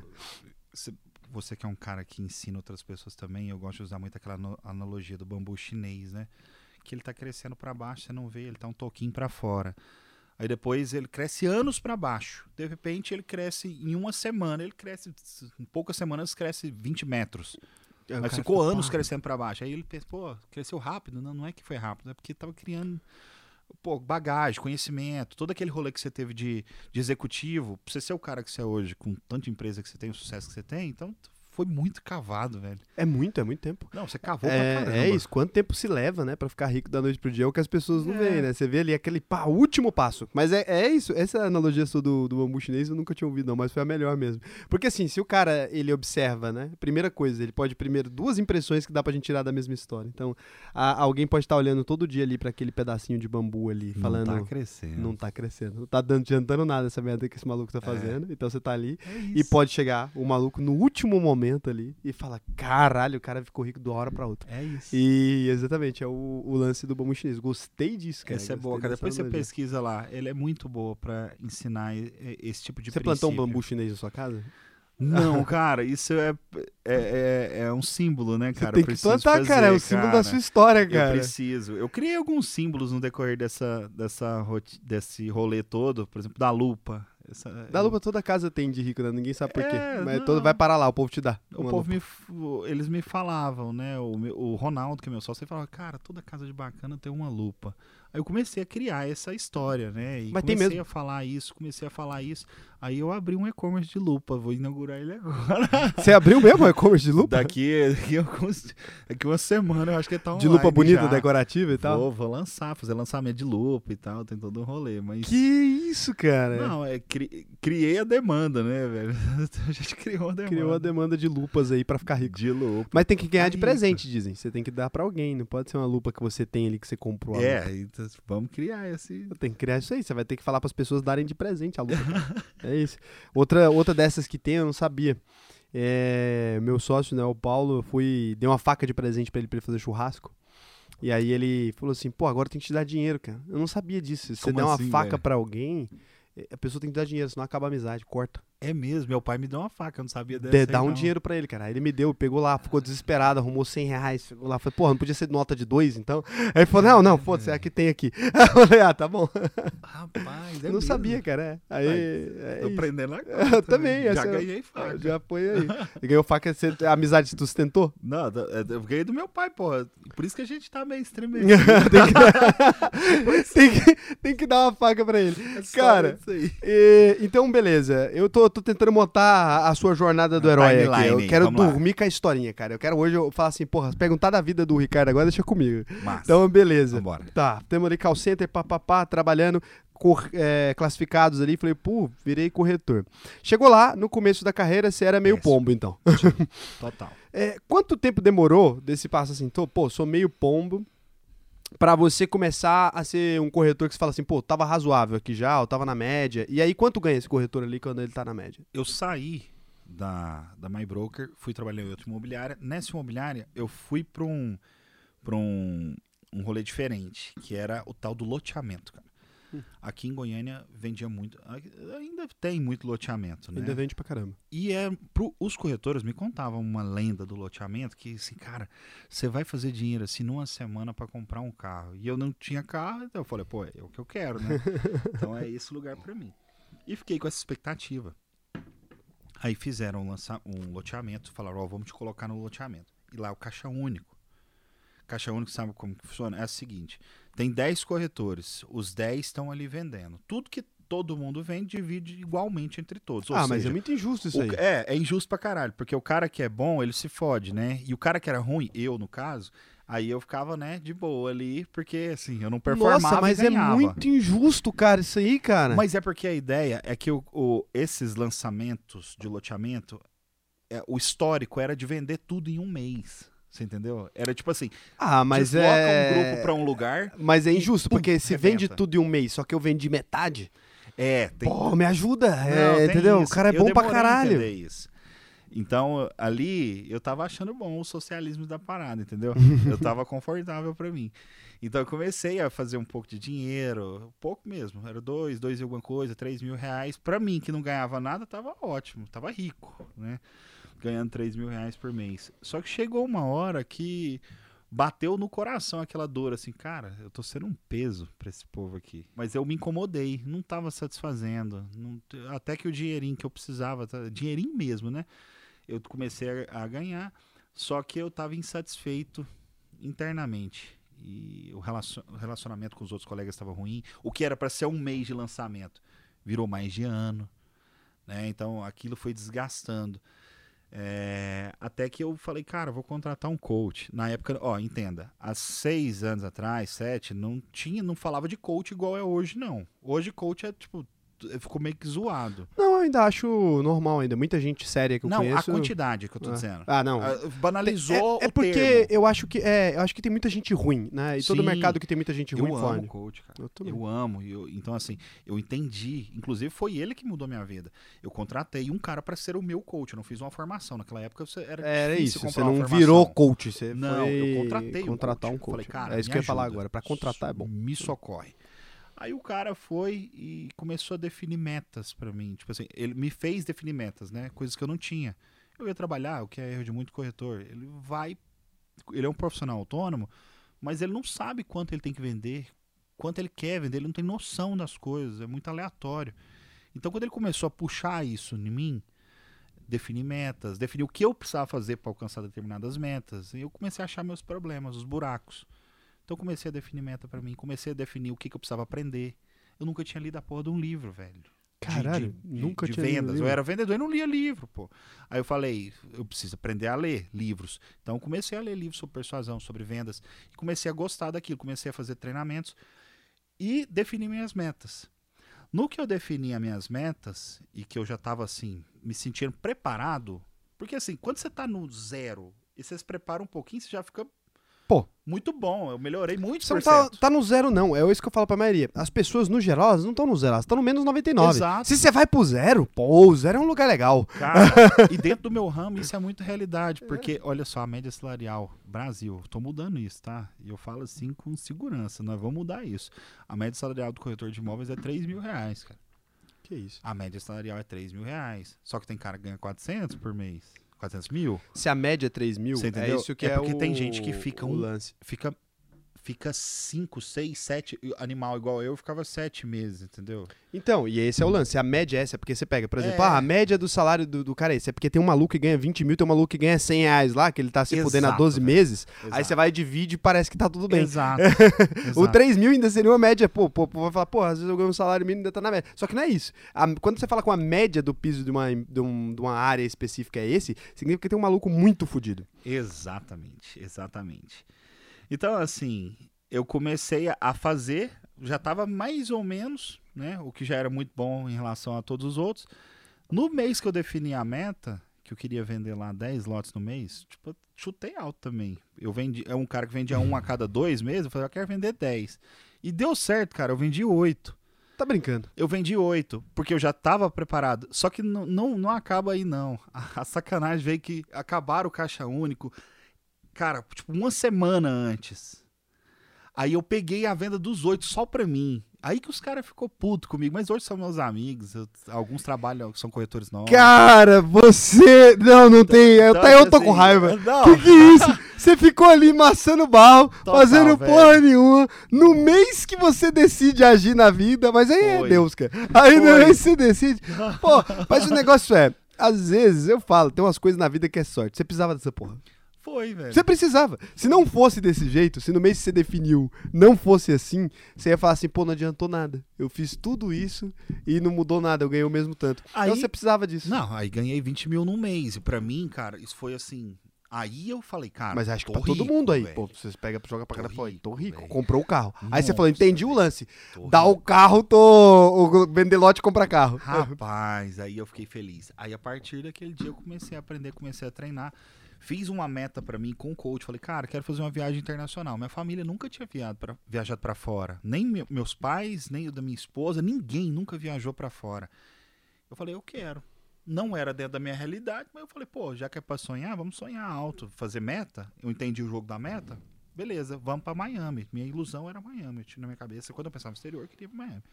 você que é um cara que ensina outras pessoas também, eu gosto de usar muito aquela analogia do bambu chinês, né? Que ele tá crescendo pra baixo, você não vê, ele tá um toquinho pra fora. Aí depois ele cresce anos pra baixo. De repente ele cresce em uma semana, ele cresce em poucas semanas cresce 20 metros. Aí cara ficou anos "Pá". crescendo pra baixo. Aí ele pensa, pô, cresceu rápido? Não, não é que foi rápido, é porque tava criando pô, bagagem, conhecimento, todo aquele rolê que você teve de, de executivo, pra você ser o cara que você é hoje, com tanta empresa que você tem, o sucesso que você tem, então foi muito cavado, velho. É muito, é muito tempo. Não, você cavou pra É, caramba. é isso, quanto tempo se leva, né, pra ficar rico da noite pro dia, é o que as pessoas não É. veem, né? Você vê ali aquele pá, último passo. Mas é, é isso, essa analogia sua do, do bambu chinês eu nunca tinha ouvido, não, mas foi a melhor mesmo. Porque assim, se o cara, ele observa, né, primeira coisa, ele pode primeiro, duas impressões que dá pra gente tirar da mesma história. Então, a- alguém pode estar olhando todo dia ali pra aquele pedacinho de bambu ali, falando... Não tá crescendo. Não tá crescendo. Não tá dando, adiantando nada essa merda que esse maluco tá fazendo. Então você tá ali. É E pode chegar o maluco no último momento ali e fala: caralho, o cara ficou rico de uma hora pra outra. É isso. E exatamente, é o, o lance do bambu chinês. Gostei disso, cara. Essa é boa, cara. Depois você analogia. pesquisa lá. Ele é muito boa pra ensinar esse tipo de Você plantou um princípio. bambu chinês na sua casa? Não, cara, isso é, é, é, é um símbolo, né, cara? Você tem Eu que plantar, fazer, cara. É o símbolo da sua história, Eu cara. preciso. Eu criei alguns símbolos no decorrer dessa, dessa, desse rolê todo, por exemplo, da lupa. Essa- Da lupa toda casa tem de rico, né? Ninguém sabe por quê. É, Mas não. todo vai parar lá, o povo te dá. O povo me, eles me falavam, né? O, o Ronaldo, que é meu sócio, ele falava, cara, toda casa de bacana tem uma lupa. Aí eu comecei a criar essa história, né? E Mas tem comecei a falar isso, comecei a falar isso. Aí eu abri um e-commerce de lupa, vou inaugurar ele agora. Você abriu mesmo o e-commerce de lupa? Daqui, daqui, alguns- daqui uma semana eu acho que tá de online lupa bonita, já. decorativa e tal? Vou, vou lançar, fazer lançamento de lupa e tal, tem todo um rolê, mas... Que isso, cara? Não, é, cri- criei a demanda, né, velho? A gente criou a demanda. Criou a demanda de lupas aí pra ficar rico. de lupa. Mas tem que ganhar de presente, dizem. Você tem que dar pra alguém. Não pode ser uma lupa que você tem ali que você comprou. É, então, vamos criar esse... Tem que criar isso aí. Você vai ter que falar pras pessoas darem de presente a lupa. cara. é isso. Outra, outra dessas que tem, eu não sabia. É, meu sócio, né, o Paulo, eu fui. Dei uma faca de presente pra ele pra ele fazer churrasco. E aí ele falou assim, pô, agora tem que te dar dinheiro, cara. Eu não sabia disso. Se você Como der uma assim, faca pra alguém, eh, a pessoa tem que dar dinheiro, senão acaba a amizade, corta. É mesmo, meu pai me deu uma faca, eu não sabia dessa aí, dá um não. dinheiro pra ele, cara. Aí ele me deu, pegou lá, ficou desesperado, arrumou 100 reais. Chegou lá, falei, porra, não podia ser nota de dois, então? Aí ele falou, não, não, foda-se, é a que tem aqui. Aí eu falei, ah, tá bom. Rapaz, é Eu não mesmo. sabia, cara. é. Aí. É Tô isso. aprendendo agora. Eu também, Já é ganhei faca. Já foi aí. Ganhou faca, você, a amizade tu sustentou? Não, eu ganhei do meu pai, pô. Por isso que a gente tá meio stream tem, que, tem, que, tem que dar uma faca pra ele. Cara, aí. E, então, beleza. Eu tô, tô tentando montar a, sua jornada do herói aqui. Eu quero vamos lá. dormir com a historinha, cara. Eu quero hoje eu falar assim, porra, perguntar da vida do Ricardo agora, deixa comigo. Massa. Então, beleza. Vambora. Tá, temos ali call center, papapá, trabalhando, cor- é, classificados ali. Falei, pô, virei corretor. Chegou lá, no começo da carreira, você era meio Péssimo. pombo, então. Total. É, quanto tempo demorou desse passo assim, tô, pô, sou meio pombo, pra você começar a ser um corretor que você fala assim, pô, tava razoável aqui já, eu tava na média. E aí, quanto ganha esse corretor ali quando ele tá na média? Eu saí da, da My Broker, fui trabalhar em outra imobiliária. Nessa imobiliária, eu fui pra um, pra um, um rolê diferente, que era o tal do loteamento, cara. Aqui em Goiânia vendia muito, ainda tem muito loteamento, né? Ainda vende pra caramba. E é, pro, os corretores me contavam uma lenda do loteamento que, assim, cara, você vai fazer dinheiro assim numa semana pra comprar um carro. E eu não tinha carro, então eu falei, pô, é o que eu quero, né? então é esse lugar pra mim. E fiquei com essa expectativa. Aí fizeram um, lança, um loteamento, falaram, ó, vamos te colocar no loteamento. E lá é o caixa único. Caixa único, sabe como que funciona? É o seguinte: tem 10 corretores, os 10 estão ali vendendo. Tudo que todo mundo vende, divide igualmente entre todos. Ou ah, mas seja, é muito injusto isso o aí. é, é injusto pra caralho, porque o cara que é bom, ele se fode, né? E o cara que era ruim, eu no caso, aí eu ficava, né, de boa ali, porque assim, eu não performava Nossa, mas é muito injusto, cara, isso aí, cara. Mas é porque a ideia é que o, o- esses lançamentos de loteamento, é, o histórico era de vender tudo em um mês. Você entendeu? Era tipo assim, ah, mas é. um grupo pra um lugar. Mas é e injusto, pum, porque se arrebenta. vende tudo em um mês, só que eu vendi metade. É, tem. Pô, me ajuda. Não, é, entendeu? isso. O cara é Eu bom pra caralho. isso. Então, ali, eu tava achando bom o socialismo da parada, entendeu? eu tava confortável pra mim. Então, eu comecei a fazer um pouco de dinheiro, pouco mesmo. Era dois, dois e alguma coisa, três mil reais. Pra mim, que não ganhava nada, tava ótimo, tava rico, né? Ganhando três mil reais por mês. Só que chegou uma hora que bateu no coração aquela dor, assim, cara, eu tô sendo um peso pra esse povo aqui. Mas eu me incomodei, não tava satisfazendo. não- até que o dinheirinho que eu precisava, dinheirinho mesmo, né? Eu comecei a, a ganhar, só que eu tava insatisfeito internamente. E o o relacionamento com os outros colegas estava ruim. O que era pra ser um mês de lançamento virou mais de ano. Né? Então aquilo foi desgastando. É, até que eu falei, cara, vou contratar um coach. Na época, ó, entenda, há seis anos atrás, sete, não tinha, não falava de coach igual é hoje, não. Hoje coach é tipo, ficou meio que zoado. Não, eu ainda acho normal ainda. Muita gente séria que eu não, conheço. a quantidade que eu tô Ah. dizendo. Ah, não. Ah, Banalizou é, é o porque termo. eu acho que é, eu acho que tem muita gente ruim, né? E todo Sim. mercado que tem muita gente ruim Eu amo coach, cara. Eu. Eu amo. eu- então, assim, eu entendi. Inclusive, foi ele que mudou minha vida. Eu contratei um cara pra ser o meu coach. Eu não fiz uma formação. Naquela época você- era Era isso, você não formação. virou coach, você Não, eu contratei um contratar coach. um coach. Falei, cara, é isso que eu ia falar agora, pra contratar é bom. Me socorre. Aí o cara foi e começou a definir metas pra mim. Tipo assim, ele me fez definir metas, né? Coisas que eu não tinha. Eu ia trabalhar, o que é erro de muito corretor. Ele vai. Ele é um profissional autônomo, mas ele não sabe quanto ele tem que vender, quanto ele quer vender, ele não tem noção das coisas, é muito aleatório. Então, quando ele começou a puxar isso em mim, definir metas, definir o que eu precisava fazer para alcançar determinadas metas, eu comecei a achar meus problemas, os buracos. Então, comecei a definir meta para mim, comecei a definir o que, que, eu precisava aprender. Eu nunca tinha lido a porra de um livro, velho. Caralho, de, de, nunca de tinha vendas. lido Eu era vendedor e não lia livro, pô. Aí eu falei, eu preciso aprender a ler livros. Então eu comecei a ler livros sobre persuasão, sobre vendas, e comecei a gostar daquilo, comecei a fazer treinamentos e defini minhas metas. No que eu defini as minhas metas e que eu já estava assim, me sentindo preparado, porque assim, quando você está no zero e você se prepara um pouquinho, você já fica Pô. muito bom. Eu melhorei muito Você não tá, tá no zero, não. É isso que eu falo pra maioria. As pessoas, no geral, elas não estão no zero, elas estão no menos 99. Exato. Se você vai pro zero, pô, o zero é um lugar legal. Cara, e dentro do meu ramo isso é muito realidade, porque olha só, a média salarial, Brasil, tô mudando isso, tá? E eu falo assim com segurança, nós vamos mudar isso. A média salarial do corretor de imóveis é 3 mil reais, cara. Que isso? A média salarial é 3 mil reais. Só que tem cara que ganha 400 por mês. 400 mil? Se a média é 3 mil, é isso que É é, porque o, tem gente que fica um- lance. Fica fica 5, 6, 7 animal igual eu ficava 7 meses, entendeu? Então, e esse é o lance. A média é essa, é porque você pega, por exemplo, É. ah, a média do salário do, do cara é esse. É porque tem um maluco que ganha 20 mil, tem um maluco que ganha 100 reais lá, que ele tá se fudendo há Exato, 12 velho. meses. Aí Exato. você vai e divide e parece que tá tudo bem. Exato. O Exato. 3 mil ainda seria uma média, pô, pô, pô, vai falar, pô, às vezes eu ganho um salário mínimo e ainda tá na média. Só que não é isso. A- quando você fala com a média do piso de uma, de, um- de uma área específica é esse, significa que tem um maluco muito fudido. Exatamente, exatamente. Então, assim, eu comecei a- fazer, já estava mais ou menos, né? O que já era muito bom em relação a todos os outros. No mês que eu defini a meta, que eu queria vender lá 10 lotes no mês, tipo, chutei alto também. Eu vendi, é um cara que vendia um a cada dois meses, eu falei, eu quero vender 10. E deu certo, cara, eu vendi 8. Tá brincando. Eu vendi oito, porque eu já estava preparado. Só que não, não, não acaba aí, não. A, a sacanagem veio que acabaram o caixa único. Cara, tipo, uma semana antes. Aí eu peguei a venda dos oito só pra mim. Aí que os caras ficou puto comigo. Mas hoje são meus amigos. eu- alguns trabalham, são corretores novos. Cara, você. Não, não tem. Eu, Então, até eu tô assim, com raiva. Não, Que que é isso? Você ficou ali maçando barro, Total, fazendo velho. porra nenhuma, no mês que você decide agir na vida, mas aí é Foi. Deus, cara. Aí no Foi. mês que você decide. Pô, mas o negócio é, às vezes eu falo, tem umas coisas na vida que é sorte. Você precisava dessa porra. Foi, velho. Você precisava. Se não fosse desse jeito, se no mês que você definiu não fosse assim, você ia falar assim, pô, não adiantou nada. Eu fiz tudo isso e não mudou nada, eu ganhei o mesmo tanto. Aí- Então você precisava disso. Não, aí ganhei 20 mil num mês. E pra mim, cara, isso foi assim. Aí eu falei, cara. Mas acho que pra todo rico, mundo aí, velho. pô, vocês pegam, joga pra cara e fala, rico, tô rico, velho. comprou o carro. Aí você Nossa, falou, entendi o velho. lance. Tô Dá o rico. carro, tô. O vender lote compra carro. Rapaz, aí eu fiquei feliz. Aí a partir daquele dia eu comecei a aprender, comecei a treinar. Fiz uma meta pra mim com o coach. Falei, cara, quero fazer uma viagem internacional. Minha família nunca tinha pra, viajado pra fora. Nem me- meus pais, nem o da minha esposa, ninguém nunca viajou pra fora. Eu falei, eu quero. Não era dentro da minha realidade, mas eu falei, pô, já que é pra sonhar, vamos sonhar alto, fazer meta. Eu entendi o jogo da meta. Beleza, vamos pra Miami. Minha ilusão era Miami. Eu tinha na minha cabeça, quando eu pensava no exterior, eu queria ir pra Miami.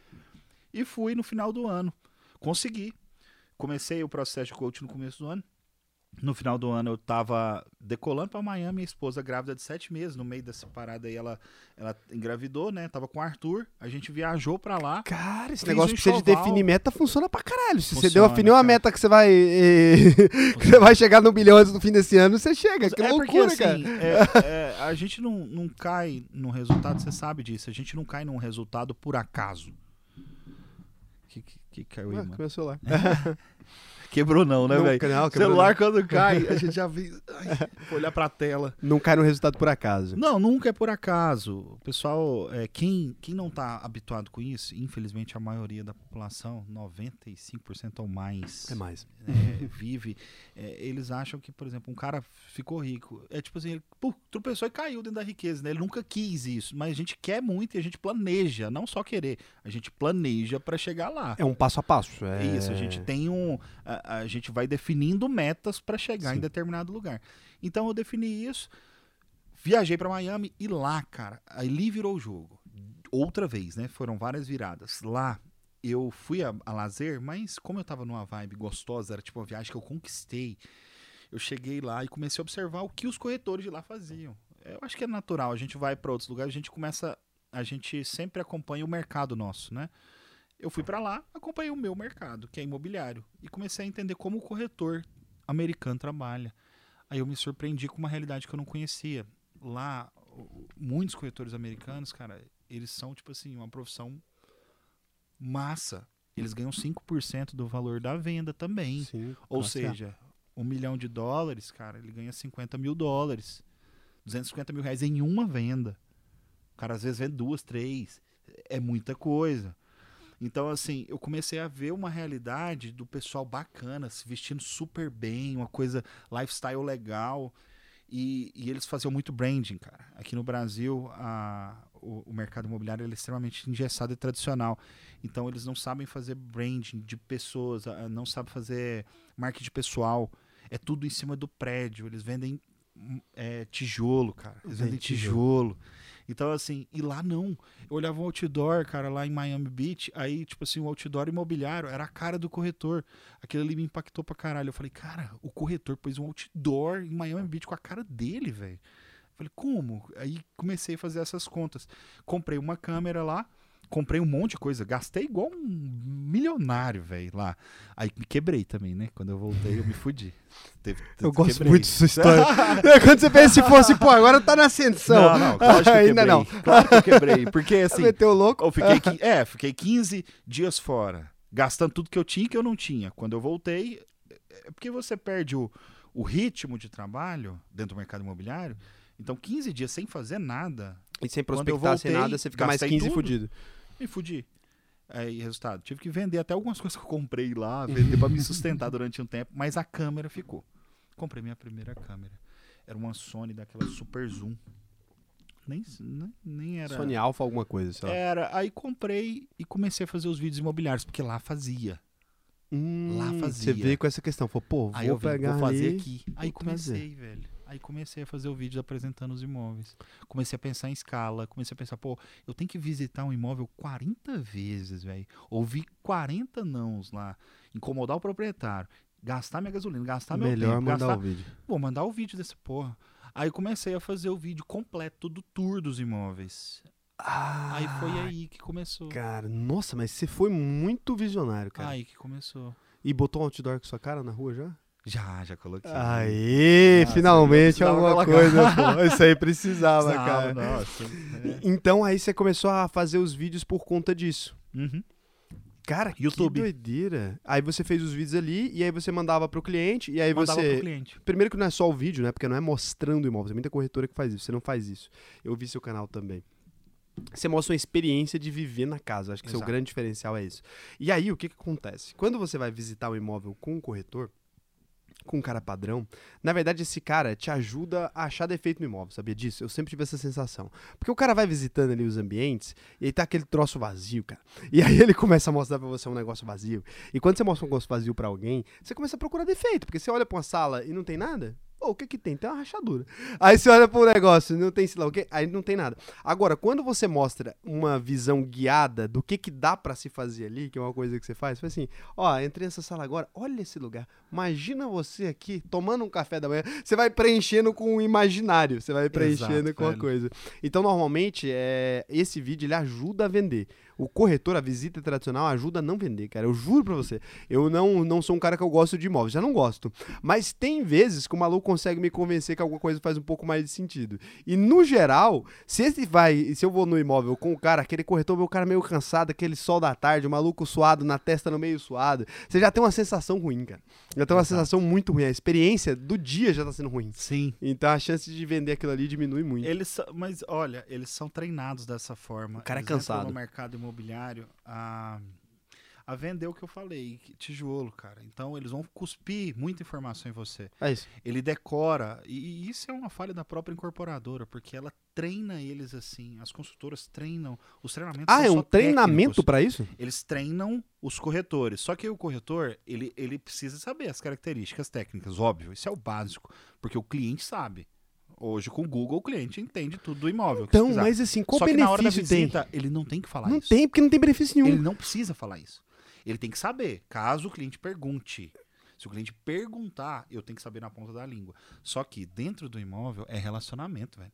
E fui no final do ano. Consegui. Comecei o processo de coach no começo do ano. No final do ano eu tava decolando pra Miami, minha esposa grávida de sete meses. No meio dessa parada aí ela, ela engravidou, né? Tava com o Arthur. A gente viajou pra lá. Cara, esse negócio um de definir meta funciona pra caralho. Se você Funciona, definiu uma cara. meta que você vai. eh, que você vai chegar no bilhão antes do fim desse ano, você chega. Que é loucura, porque assim, cara. é- é, a gente não, não cai num resultado, você sabe disso. A gente não cai num resultado por acaso. Que, que, que caiu aí, Ah, mano? o celular. Quebrou não, né, Não, velho? não, quebrou Celular quando cai, a gente já vê. Ai, vou olhar pra tela. Não cai no resultado por acaso. Não, nunca é por acaso. O pessoal, é, quem, quem não tá habituado com isso, infelizmente a maioria da população, 95% ou mais, É mais. é, vive, é, eles acham que, por exemplo, um cara ficou rico. É tipo assim, ele pô, tropeçou e caiu dentro da riqueza, né? Ele nunca quis isso, mas a gente quer muito e a gente planeja, não só querer, a gente planeja pra chegar lá. É um passo a passo. É É isso, a gente tem um. A, a gente vai definindo metas para chegar Sim. em determinado lugar. Então eu defini isso, viajei para Miami e lá, cara, ali virou o jogo. outra vez, né? Foram várias viradas. Lá eu fui a, a lazer, mas como eu tava numa vibe gostosa, era tipo uma viagem que eu conquistei. Eu cheguei lá e comecei a observar o que os corretores de lá faziam. Eu acho que é natural, a gente vai para outros lugares, a gente começa, a gente sempre acompanha o mercado nosso, né? Eu fui para lá, acompanhei o meu mercado, que é imobiliário, e comecei a entender como o corretor americano trabalha. Aí eu me surpreendi com uma realidade que eu não conhecia. Lá, muitos corretores americanos, cara, eles são, tipo assim, uma profissão massa. Eles ganham 5% do valor da venda também. Sim, Ou seja, um milhão de dólares, cara, ele ganha 50 mil dólares. 250 mil reais em uma venda. O cara às vezes vende duas, três. É muita coisa. Então, assim, eu comecei a ver uma realidade do pessoal bacana, se vestindo super bem, uma coisa lifestyle legal. E, e eles faziam muito branding, cara. Aqui no Brasil, a- o, o mercado imobiliário ele é extremamente engessado e tradicional. Então, eles não sabem fazer branding de pessoas, não sabem fazer marketing pessoal. É tudo em cima do prédio. Eles vendem hum, é, tijolo, cara. Eles Vende vendem tijolo. Então, assim, e lá não. Eu olhava um outdoor, cara, lá em Miami Beach, aí, tipo assim, o outdoor imobiliário era a cara do corretor. Aquilo ali me impactou pra caralho. Eu falei, cara, o corretor pôs um outdoor em Miami Beach com a cara dele, velho. Falei, como? Aí comecei a fazer essas contas. Comprei uma câmera lá, comprei um monte de coisa, gastei igual um milionário, velho, lá. Aí me quebrei também, né? Quando eu voltei, eu me fudi. Teve- Eu gosto quebrei. muito dessa história. É, Quando você pensa se fosse, pô, agora tá na ascensão. Não, não, lógico que eu Ainda quebrei. não. Claro que eu quebrei. Porque assim, Meteu o louco. eu fiquei, é, fiquei 15 dias fora, gastando tudo que eu tinha e que eu não tinha. Quando eu voltei, é porque você perde o, o ritmo de trabalho dentro do mercado imobiliário. Então, 15 dias sem fazer nada, E sem prospectar, sem voltei, nada, você fica mais gastei 15 tudo. fudido. Me fudi. Aí, resultado, tive que vender até algumas coisas que eu comprei lá, vender pra me sustentar durante um tempo, mas a câmera ficou. Comprei minha primeira câmera. Era uma Sony daquela Super Zoom. Nem, nem, nem era. Sony Alpha, alguma coisa, sei lá. Era, aí comprei e comecei a fazer os vídeos imobiliários, porque lá fazia. Hum, lá fazia. Você veio com essa questão. Falou, pô, Aí vou eu vi, pegar vou fazer ali. aqui. Aí comecei, velho. Aí comecei a fazer o vídeo apresentando os imóveis. Comecei a pensar em escala, comecei a pensar, pô, eu tenho que visitar um imóvel 40 vezes, velho. Ouvir 40 nãos lá, incomodar o proprietário, gastar minha gasolina, gastar meu Melhor tempo, mandar gastar o vídeo. Vou mandar o vídeo dessa porra. Aí comecei a fazer o vídeo completo do tour dos imóveis. Ah, Aí foi aí que começou. Cara, nossa, mas você foi muito visionário, cara. Aí que começou. E botou um outdoor com sua cara na rua já? Já, já coloquei. Aê, Nossa, finalmente alguma coisa, pô. Isso aí precisava, Precisava, cara. Nossa. é. Então aí você começou a fazer os vídeos por conta disso. Uhum. Cara, YouTube. que doideira. Aí você fez os vídeos ali e aí você mandava pro cliente e aí Mandava você pro cliente. Primeiro que não é só o vídeo, né? Porque não é mostrando o imóvel. Tem muita corretora que faz isso. Você não faz isso. Eu vi seu canal também. Você mostra uma experiência de viver na casa. Acho que seu Exato. grande diferencial é isso. E aí, o que, que acontece? Quando você vai visitar o imóvel com um corretor, com um cara padrão, na verdade esse cara te ajuda a achar defeito no imóvel, sabia disso? Eu sempre tive essa sensação. Porque o cara vai visitando ali os ambientes e aí tá aquele troço vazio, cara. E aí ele começa a mostrar pra você um negócio vazio. E quando você mostra um negócio vazio pra alguém, você começa a procurar defeito, porque você olha pra uma sala e não tem nada. Pô, o que que tem? Tem uma rachadura. Aí você olha pro negócio, não tem sei lá o quê, aí não tem nada. Agora, quando você mostra uma visão guiada do que que dá pra se fazer ali, que é uma coisa que você faz, foi assim, ó, entrei nessa sala agora, olha esse lugar. Imagina você aqui tomando um café da manhã, você vai preenchendo com o imaginário, você vai preenchendo Exato, com a coisa. Então, normalmente, é, esse vídeo ele ajuda a vender. O corretor, a visita tradicional, ajuda a não vender, cara. Eu juro pra você. Eu não, não sou um cara que eu gosto de imóveis, já não gosto. Mas tem vezes que o maluco consegue me convencer que alguma coisa faz um pouco mais de sentido. E no geral, se esse vai, se eu vou no imóvel com o cara, aquele corretor, meu cara meio cansado, aquele sol da tarde, o maluco suado na testa no meio suado, você já tem uma sensação ruim, cara. Já tem uma Exato. sensação muito ruim. A experiência do dia já tá sendo ruim. Sim. Então a chance de vender aquilo ali diminui muito. Eles, mas olha, eles são treinados dessa forma. O cara é Eles entram cansado. no mercado imobiliário a, a vender o que eu falei, tijolo, cara. Então eles vão cuspir muita informação em você. É isso. Ele decora, e, e isso é uma falha da própria incorporadora, porque ela treina eles assim. As consultoras treinam, os treinamentos Ah, é um treinamento pra isso? Eles treinam os corretores. Só que o corretor, ele, ele precisa saber as características técnicas, óbvio. Isso é o básico, porque o cliente sabe. Hoje, com o Google, o cliente entende tudo do imóvel. Então, mas assim, qual Só que na hora da benefício tem? visita, ele não tem que falar Não isso. tem, porque não tem benefício nenhum. Ele não precisa falar isso. Ele tem que saber, caso o cliente pergunte. Se o cliente perguntar, eu tenho que saber na ponta da língua. Só que dentro do imóvel é relacionamento, velho.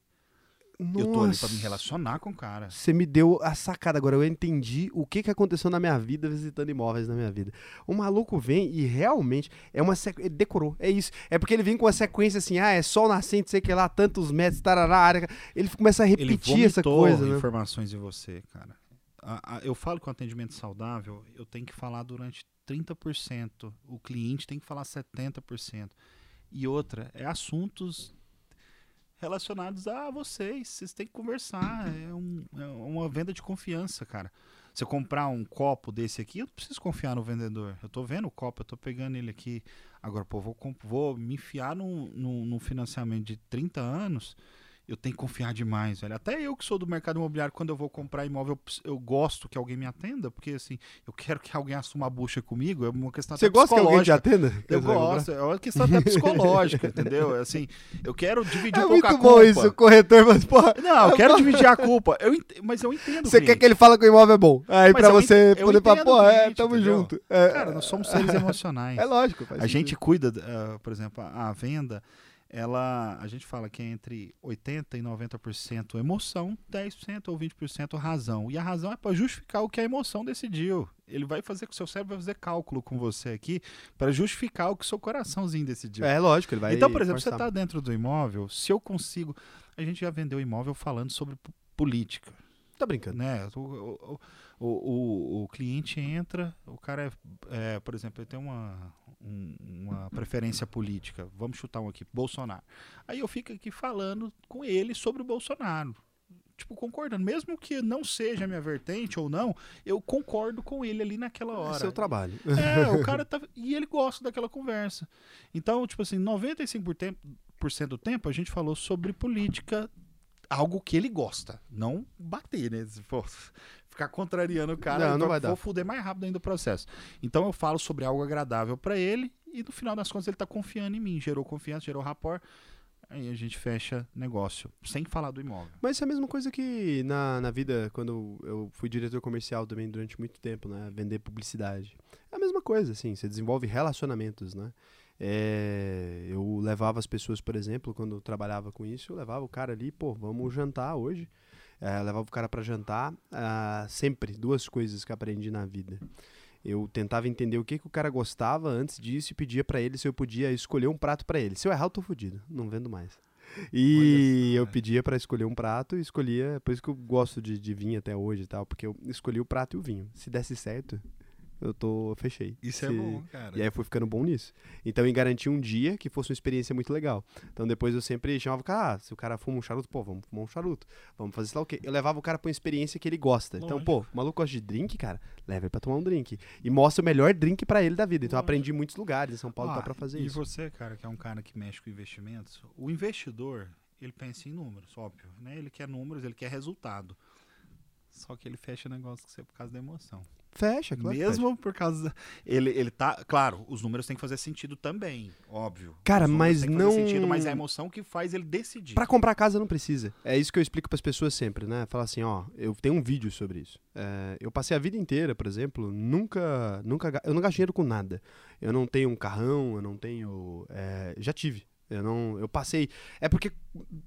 Eu tô ali pra me Nossa. relacionar com o cara. Você me deu a sacada agora. Eu entendi o que, que aconteceu na minha vida visitando imóveis na minha vida. O maluco vem e realmente é uma sequência. Ele decorou. É isso. É porque ele vem com uma sequência assim: ah, é sol nascente, sei que lá, tantos metros, tarará, área. Ele começa a repetir essa coisa, né? informações em você, cara. A- a- eu falo que o atendimento saudável, eu tenho que falar durante 30%. O cliente tem que falar 70%. E outra, é assuntos relacionados a vocês. Vocês têm que conversar. É, um- é uma venda de confiança, cara. Se eu comprar um copo desse aqui, eu não preciso confiar no vendedor. Eu tô vendo o copo, eu tô pegando ele aqui. Agora, pô, vou, vou me enfiar num, num, num financiamento de 30 anos. Eu tenho que confiar demais, velho. Até eu que sou do mercado imobiliário, quando eu vou comprar imóvel, eu gosto que alguém me atenda, porque assim, eu quero que alguém assuma a bucha comigo. É uma questão Você gosta que alguém te atenda? Eu gosto, é uma questão até psicológica, entendeu? Assim, eu quero dividir É um pouco muito a bom culpa. isso, o corretor, mas, porra. Não, eu É quero bom. dividir a culpa. Eu ent- Mas eu entendo. Você quer que ele fale que o imóvel é bom. Aí Mas pra ent- você eu poder falar, pô, é, tamo entendeu? junto. É, Cara, nós somos seres emocionais. É lógico. faz A gente sentido. cuida, ah, por exemplo, a, a venda, ela, a gente fala que é entre 80% e 90% emoção, 10% ou 20% razão. E a razão é para justificar o que a emoção decidiu. Ele vai fazer com o seu cérebro vai fazer cálculo com você aqui para justificar o que o seu coraçãozinho decidiu. É lógico, ele vai. então, por exemplo, você forçar. está dentro do imóvel, se eu consigo. A gente já vendeu imóvel falando sobre política Tá brincando. né? O, o, o, o, o cliente entra, o cara é, é, por exemplo, ele tem uma, um- uma preferência política. Vamos chutar um aqui, Bolsonaro. Aí eu fico aqui falando com ele sobre o Bolsonaro. Tipo, concordando. Mesmo que não seja minha vertente ou não, eu concordo com ele ali naquela É hora. seu trabalho. É, o cara tá. E ele gosta daquela conversa. Então, tipo assim, 95% por tempo- por cento do tempo a gente falou sobre política, algo que ele gosta. Não bater, né? Ficar contrariando o cara, Não, eu não vou- vai dar. vou fuder mais rápido ainda o processo. Então eu falo sobre algo agradável pra ele e no final das contas ele tá confiando em mim. Gerou confiança, gerou rapport. Aí a gente fecha negócio, sem falar do imóvel. Mas isso é a mesma coisa que na, na vida, quando eu fui diretor comercial também durante muito tempo, né? Vender publicidade. É a mesma coisa, assim, você desenvolve relacionamentos, né? É, eu levava as pessoas, por exemplo, quando eu trabalhava com isso, eu levava o cara ali, pô, vamos jantar hoje. É, levava o cara para jantar. ah, sempre, duas coisas que aprendi na vida. Eu tentava entender o que, que o cara gostava antes disso e pedia para ele se eu podia escolher um prato para ele. Se eu errar, eu tô fudido. Não vendo mais. E eu é. pedia para escolher um prato e escolhia. Por isso que eu gosto de, de vinho até hoje e tal, porque eu escolhi o prato e o vinho. Se desse certo, eu tô fechei. Isso Se- é bom, cara. E aí eu fui ficando bom nisso. Então eu garanti um dia que fosse uma experiência muito legal. Então depois eu sempre chamava o cara, ah, se o cara fuma um charuto, pô, vamos fumar um charuto. Vamos fazer sei lá o quê. Eu levava o cara pra uma experiência que ele gosta. Então, pô, o maluco gosta de drink, cara, leva ele pra tomar um drink. E mostra o melhor drink pra ele da vida. Então eu Lógico. aprendi em muitos lugares. Em São Paulo Ah, dá pra fazer e isso. você, cara, que é um cara que mexe com investimentos, o investidor, ele pensa em números, óbvio, né? Ele quer números, ele quer resultado. Só que ele fecha negócio com você por causa da emoção. Fecha, claro. que fecha. Mesmo por causa. da- Ele, ele tá. Claro, os números têm que fazer sentido também, óbvio. Cara, mas têm que fazer não- Sentido, mas é a emoção que faz ele decidir. Pra comprar casa não precisa. É isso que eu explico pras pessoas sempre, né? Falar assim, ó, eu tenho um vídeo sobre isso. É, eu passei a vida inteira, por exemplo, nunca, nunca, eu não gasto dinheiro com nada. Eu não tenho um carrão, eu não tenho, é, já tive. Eu não, eu passei. É porque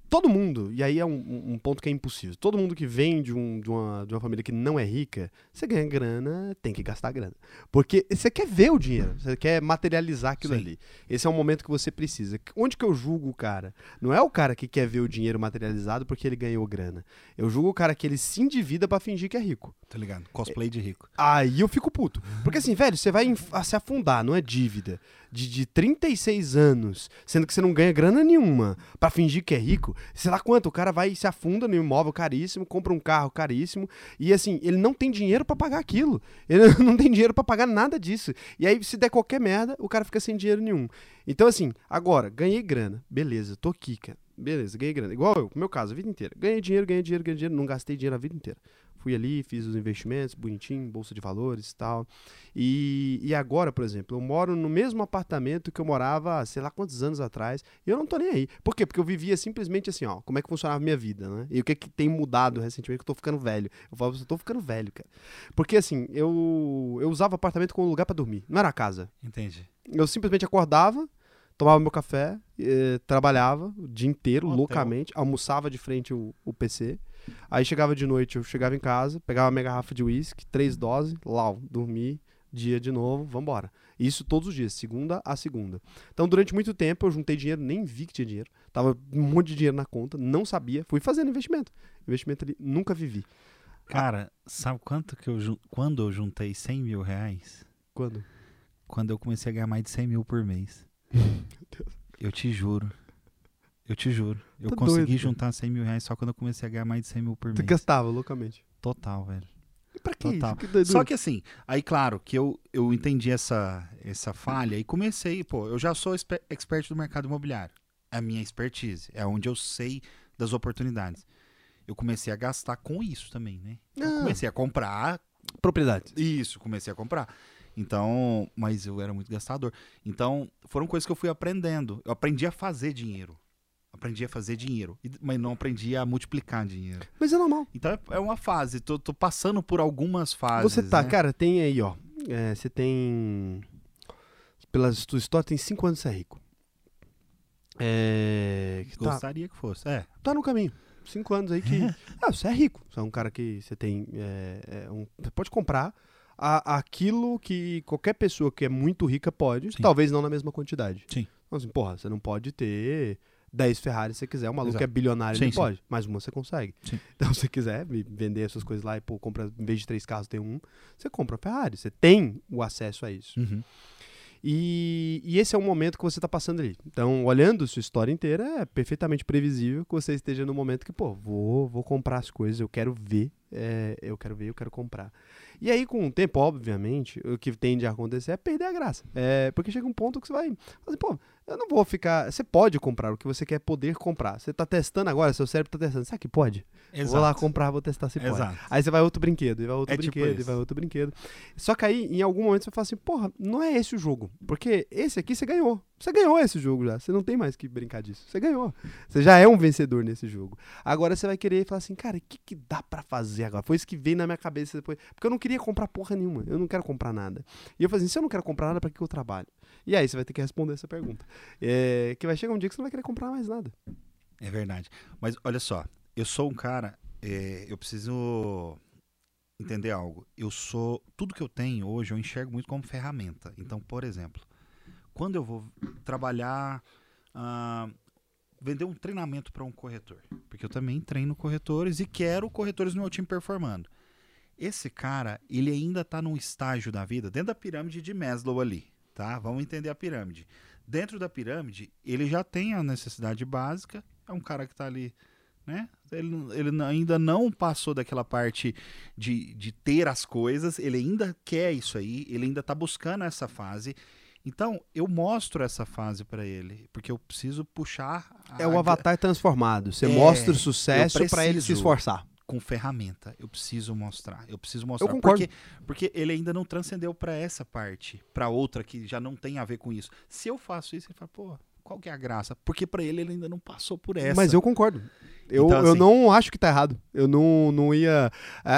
todo mundo, e aí é um, um ponto que é impossível. Todo mundo que vem de, um, de, uma, de uma família que não é rica, você ganha grana, tem que gastar grana. Porque você quer ver o dinheiro, você quer materializar aquilo Sim. ali. Esse é o momento que você precisa. Onde que eu julgo o cara? Não é o cara que quer ver o dinheiro materializado porque ele ganhou grana. Eu julgo o cara que ele se endivida pra fingir que é rico. Tá ligado? Cosplay de rico. Aí eu fico puto. Porque assim, velho, você vai se afundar, não é dívida. De, de 36 anos, sendo que você não ganha grana nenhuma, pra fingir que é rico. Sei lá quanto, o cara vai e se afunda no imóvel caríssimo, compra um carro caríssimo, e assim, ele não tem dinheiro pra pagar aquilo. Ele não tem dinheiro pra pagar nada disso. E aí, se der qualquer merda, o cara fica sem dinheiro nenhum. Então, assim, agora, ganhei grana. Beleza, tô aqui, cara. Beleza, ganhei grana. Igual eu, no meu caso, a vida inteira. Ganhei dinheiro, ganhei dinheiro, ganhei dinheiro. Não gastei dinheiro a vida inteira. Fui ali, fiz os investimentos, bonitinho, bolsa de valores e tal. E, agora, por exemplo, eu moro no mesmo apartamento que eu morava, sei lá quantos anos atrás, e eu não tô nem aí. Por quê? Porque eu vivia simplesmente assim, ó, como é que funcionava a minha vida, né? E o que é que tem mudado recentemente que eu tô ficando velho. Eu falo, eu tô ficando velho, cara. Porque assim, eu, eu usava o apartamento como lugar pra dormir, não era casa. Entendi. Eu simplesmente acordava, tomava meu café, eh, trabalhava o dia inteiro, Hotel. loucamente, almoçava de frente o, o PC. Aí chegava de noite, eu chegava em casa, pegava minha garrafa de uísque, três doses, lau, dormi, dia de novo, vambora. Isso todos os dias, segunda a segunda. Então, durante muito tempo, eu juntei dinheiro, nem vi que tinha dinheiro. Tava um monte de dinheiro na conta, não sabia, fui fazendo investimento. Investimento ali, nunca vivi. Cara, sabe quanto que eu quando eu juntei 100 mil reais? Quando? Quando eu comecei a ganhar mais de 100 mil por mês. Eu te juro. Eu te juro. Eu Tá consegui doido, juntar 100 mil reais só quando eu comecei a ganhar mais de 100 mil por Tu mês. gastava loucamente. Total, velho. E pra que Total. isso? Que. Só que assim, aí claro que eu, eu entendi essa, essa falha e comecei, pô, eu já sou exper- expert do mercado imobiliário. É a minha expertise, é onde eu sei das oportunidades. Eu comecei a gastar com isso também, né? Eu Ah. comecei a comprar propriedade. isso, comecei a comprar. Então, mas eu era muito gastador. Então, foram coisas que eu fui aprendendo. Eu aprendi a fazer dinheiro. Aprendi a fazer dinheiro, mas não aprendi a multiplicar dinheiro. Mas é normal. Então é, é uma fase. Tô, tô passando por algumas fases. Você tá, né? cara, tem aí, ó. é, você tem. Pela sua história, tem cinco anos de ser rico. É. que Tá, Gostaria que fosse. É. tá no caminho. Cinco anos aí que. Ah, você é rico. Você é um cara que você tem. é, é, um- você pode comprar a- aquilo que qualquer pessoa que é muito rica pode, Sim. talvez não na mesma quantidade. Sim. Então, assim, porra, você não pode ter 10 Ferrari se você quiser. O maluco Exato. que é bilionário, Sim, ele sim. pode. Mas uma você consegue. Sim. Então, se você quiser vender essas coisas lá e, pô, compra, em vez de três carros, tem um, você compra uma Ferrari. Você tem o acesso a isso. Uhum. E, e esse é o momento que você está passando ali. Então, olhando sua história inteira, é perfeitamente previsível que você esteja no momento que, pô, vou, vou comprar as coisas, eu quero ver, é, eu quero ver, eu quero comprar. E aí, com o tempo, obviamente, o que tende a acontecer é perder a graça. É, porque chega um ponto que você vai. assim, pô, eu não vou ficar. Você pode comprar o que você quer poder comprar. Você está testando agora, seu cérebro está testando. Será que pode? Vou lá comprar, vou testar se pode. Exato. Aí você vai outro brinquedo, e vai outro É tipo brinquedo, e isso. vai outro brinquedo. Só que aí, em algum momento, você fala assim, porra, não é esse o jogo. Porque esse aqui você ganhou. Você ganhou esse jogo já. Você não tem mais que brincar disso. Você ganhou. Você já é um vencedor nesse jogo. Agora você vai querer falar assim, cara, o que, que dá pra fazer agora? Foi isso que veio na minha cabeça depois. Porque eu não queria comprar porra nenhuma. Eu não quero comprar nada. E eu falei assim, se eu não quero comprar nada, pra que eu trabalho? E aí você vai ter que responder essa pergunta. É, que vai chegar um dia que você não vai querer comprar mais nada. É verdade. Mas olha só, eu sou um cara. é, eu preciso entender algo. Eu sou. Tudo que eu tenho hoje eu enxergo muito como ferramenta. Então, por exemplo, quando eu vou trabalhar. ah, vender um treinamento para um corretor. Porque eu também treino corretores e quero corretores no meu time performando. Esse cara, ele ainda está num estágio da vida, dentro da pirâmide de Maslow ali, tá? Vamos entender a pirâmide. Dentro da pirâmide, ele já tem a necessidade básica, é um cara que está ali, né? Ele, ele ainda não passou daquela parte de, de ter as coisas, ele ainda quer isso aí, ele ainda está buscando essa fase. Então, eu mostro essa fase para ele, porque eu preciso puxar a- É o avatar transformado. Você É, mostra o sucesso eu pra ele se esforçar. com ferramenta. Eu preciso mostrar. Eu preciso mostrar. concordo. Porque, porque ele ainda não transcendeu para essa parte, para outra que já não tem a ver com isso. Se eu faço isso, ele fala, pô, qual que é a graça? Porque para ele ele ainda não passou por essa. Mas eu concordo. Eu, Então, eu assim- não acho que tá errado. Eu não, não ia.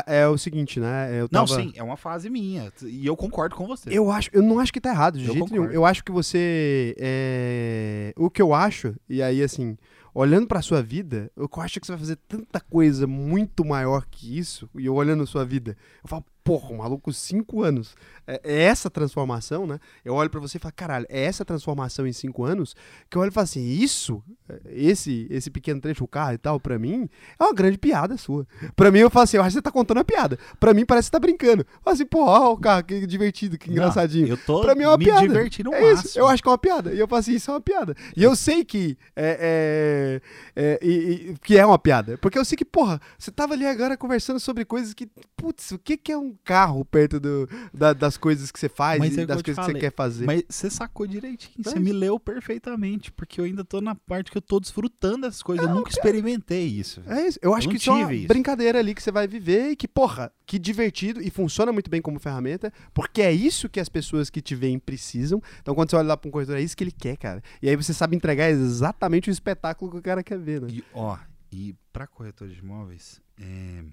É, é o seguinte, né? Eu Não, tava... sim, é uma fase minha. E eu concordo com você. Eu acho, eu não acho que tá errado, de Eu jeito nenhum. concordo. Eu acho que você. é, O que eu acho, e aí assim, olhando pra sua vida, eu acho que você vai fazer tanta coisa muito maior que isso, e eu olhando a sua vida, eu falo, porra, o maluco, cinco anos. É, é essa transformação, né? Eu olho pra você e falo, caralho, é essa transformação em cinco anos que eu olho e falo assim, isso, esse, esse pequeno trecho, o carro e tal, pra mim, é uma grande piada sua. Pra mim, eu falo assim, eu acho que você tá contando uma piada. Pra mim, parece que você tá brincando. Eu falo assim, ó, o carro, que divertido, que Não, engraçadinho. eu tô Pra mim é uma me piada. divertindo É máximo. isso, eu acho que é uma piada. E eu falo assim, isso é uma piada. E eu sei que é, é, é, e- que é uma piada. Porque eu sei que, porra, você tava ali agora conversando sobre coisas que, putz, o que que é um carro perto do, da- das coisas que você faz Mas é e que das eu coisas que você falei. quer fazer. Mas você sacou direitinho, É você me leu perfeitamente, porque eu ainda tô na parte que eu tô desfrutando dessas coisas. eu nunca experimentei isso. É isso. Eu acho Eu que isso é uma isso. brincadeira ali que você vai viver e que, porra, que divertido e funciona muito bem como ferramenta, porque é isso que as pessoas que te veem precisam. Então, quando você olha lá pra um corretor, é isso que ele quer, cara. E aí você sabe entregar exatamente o espetáculo que o cara quer ver, né? E, ó, e para corretores de imóveis, é,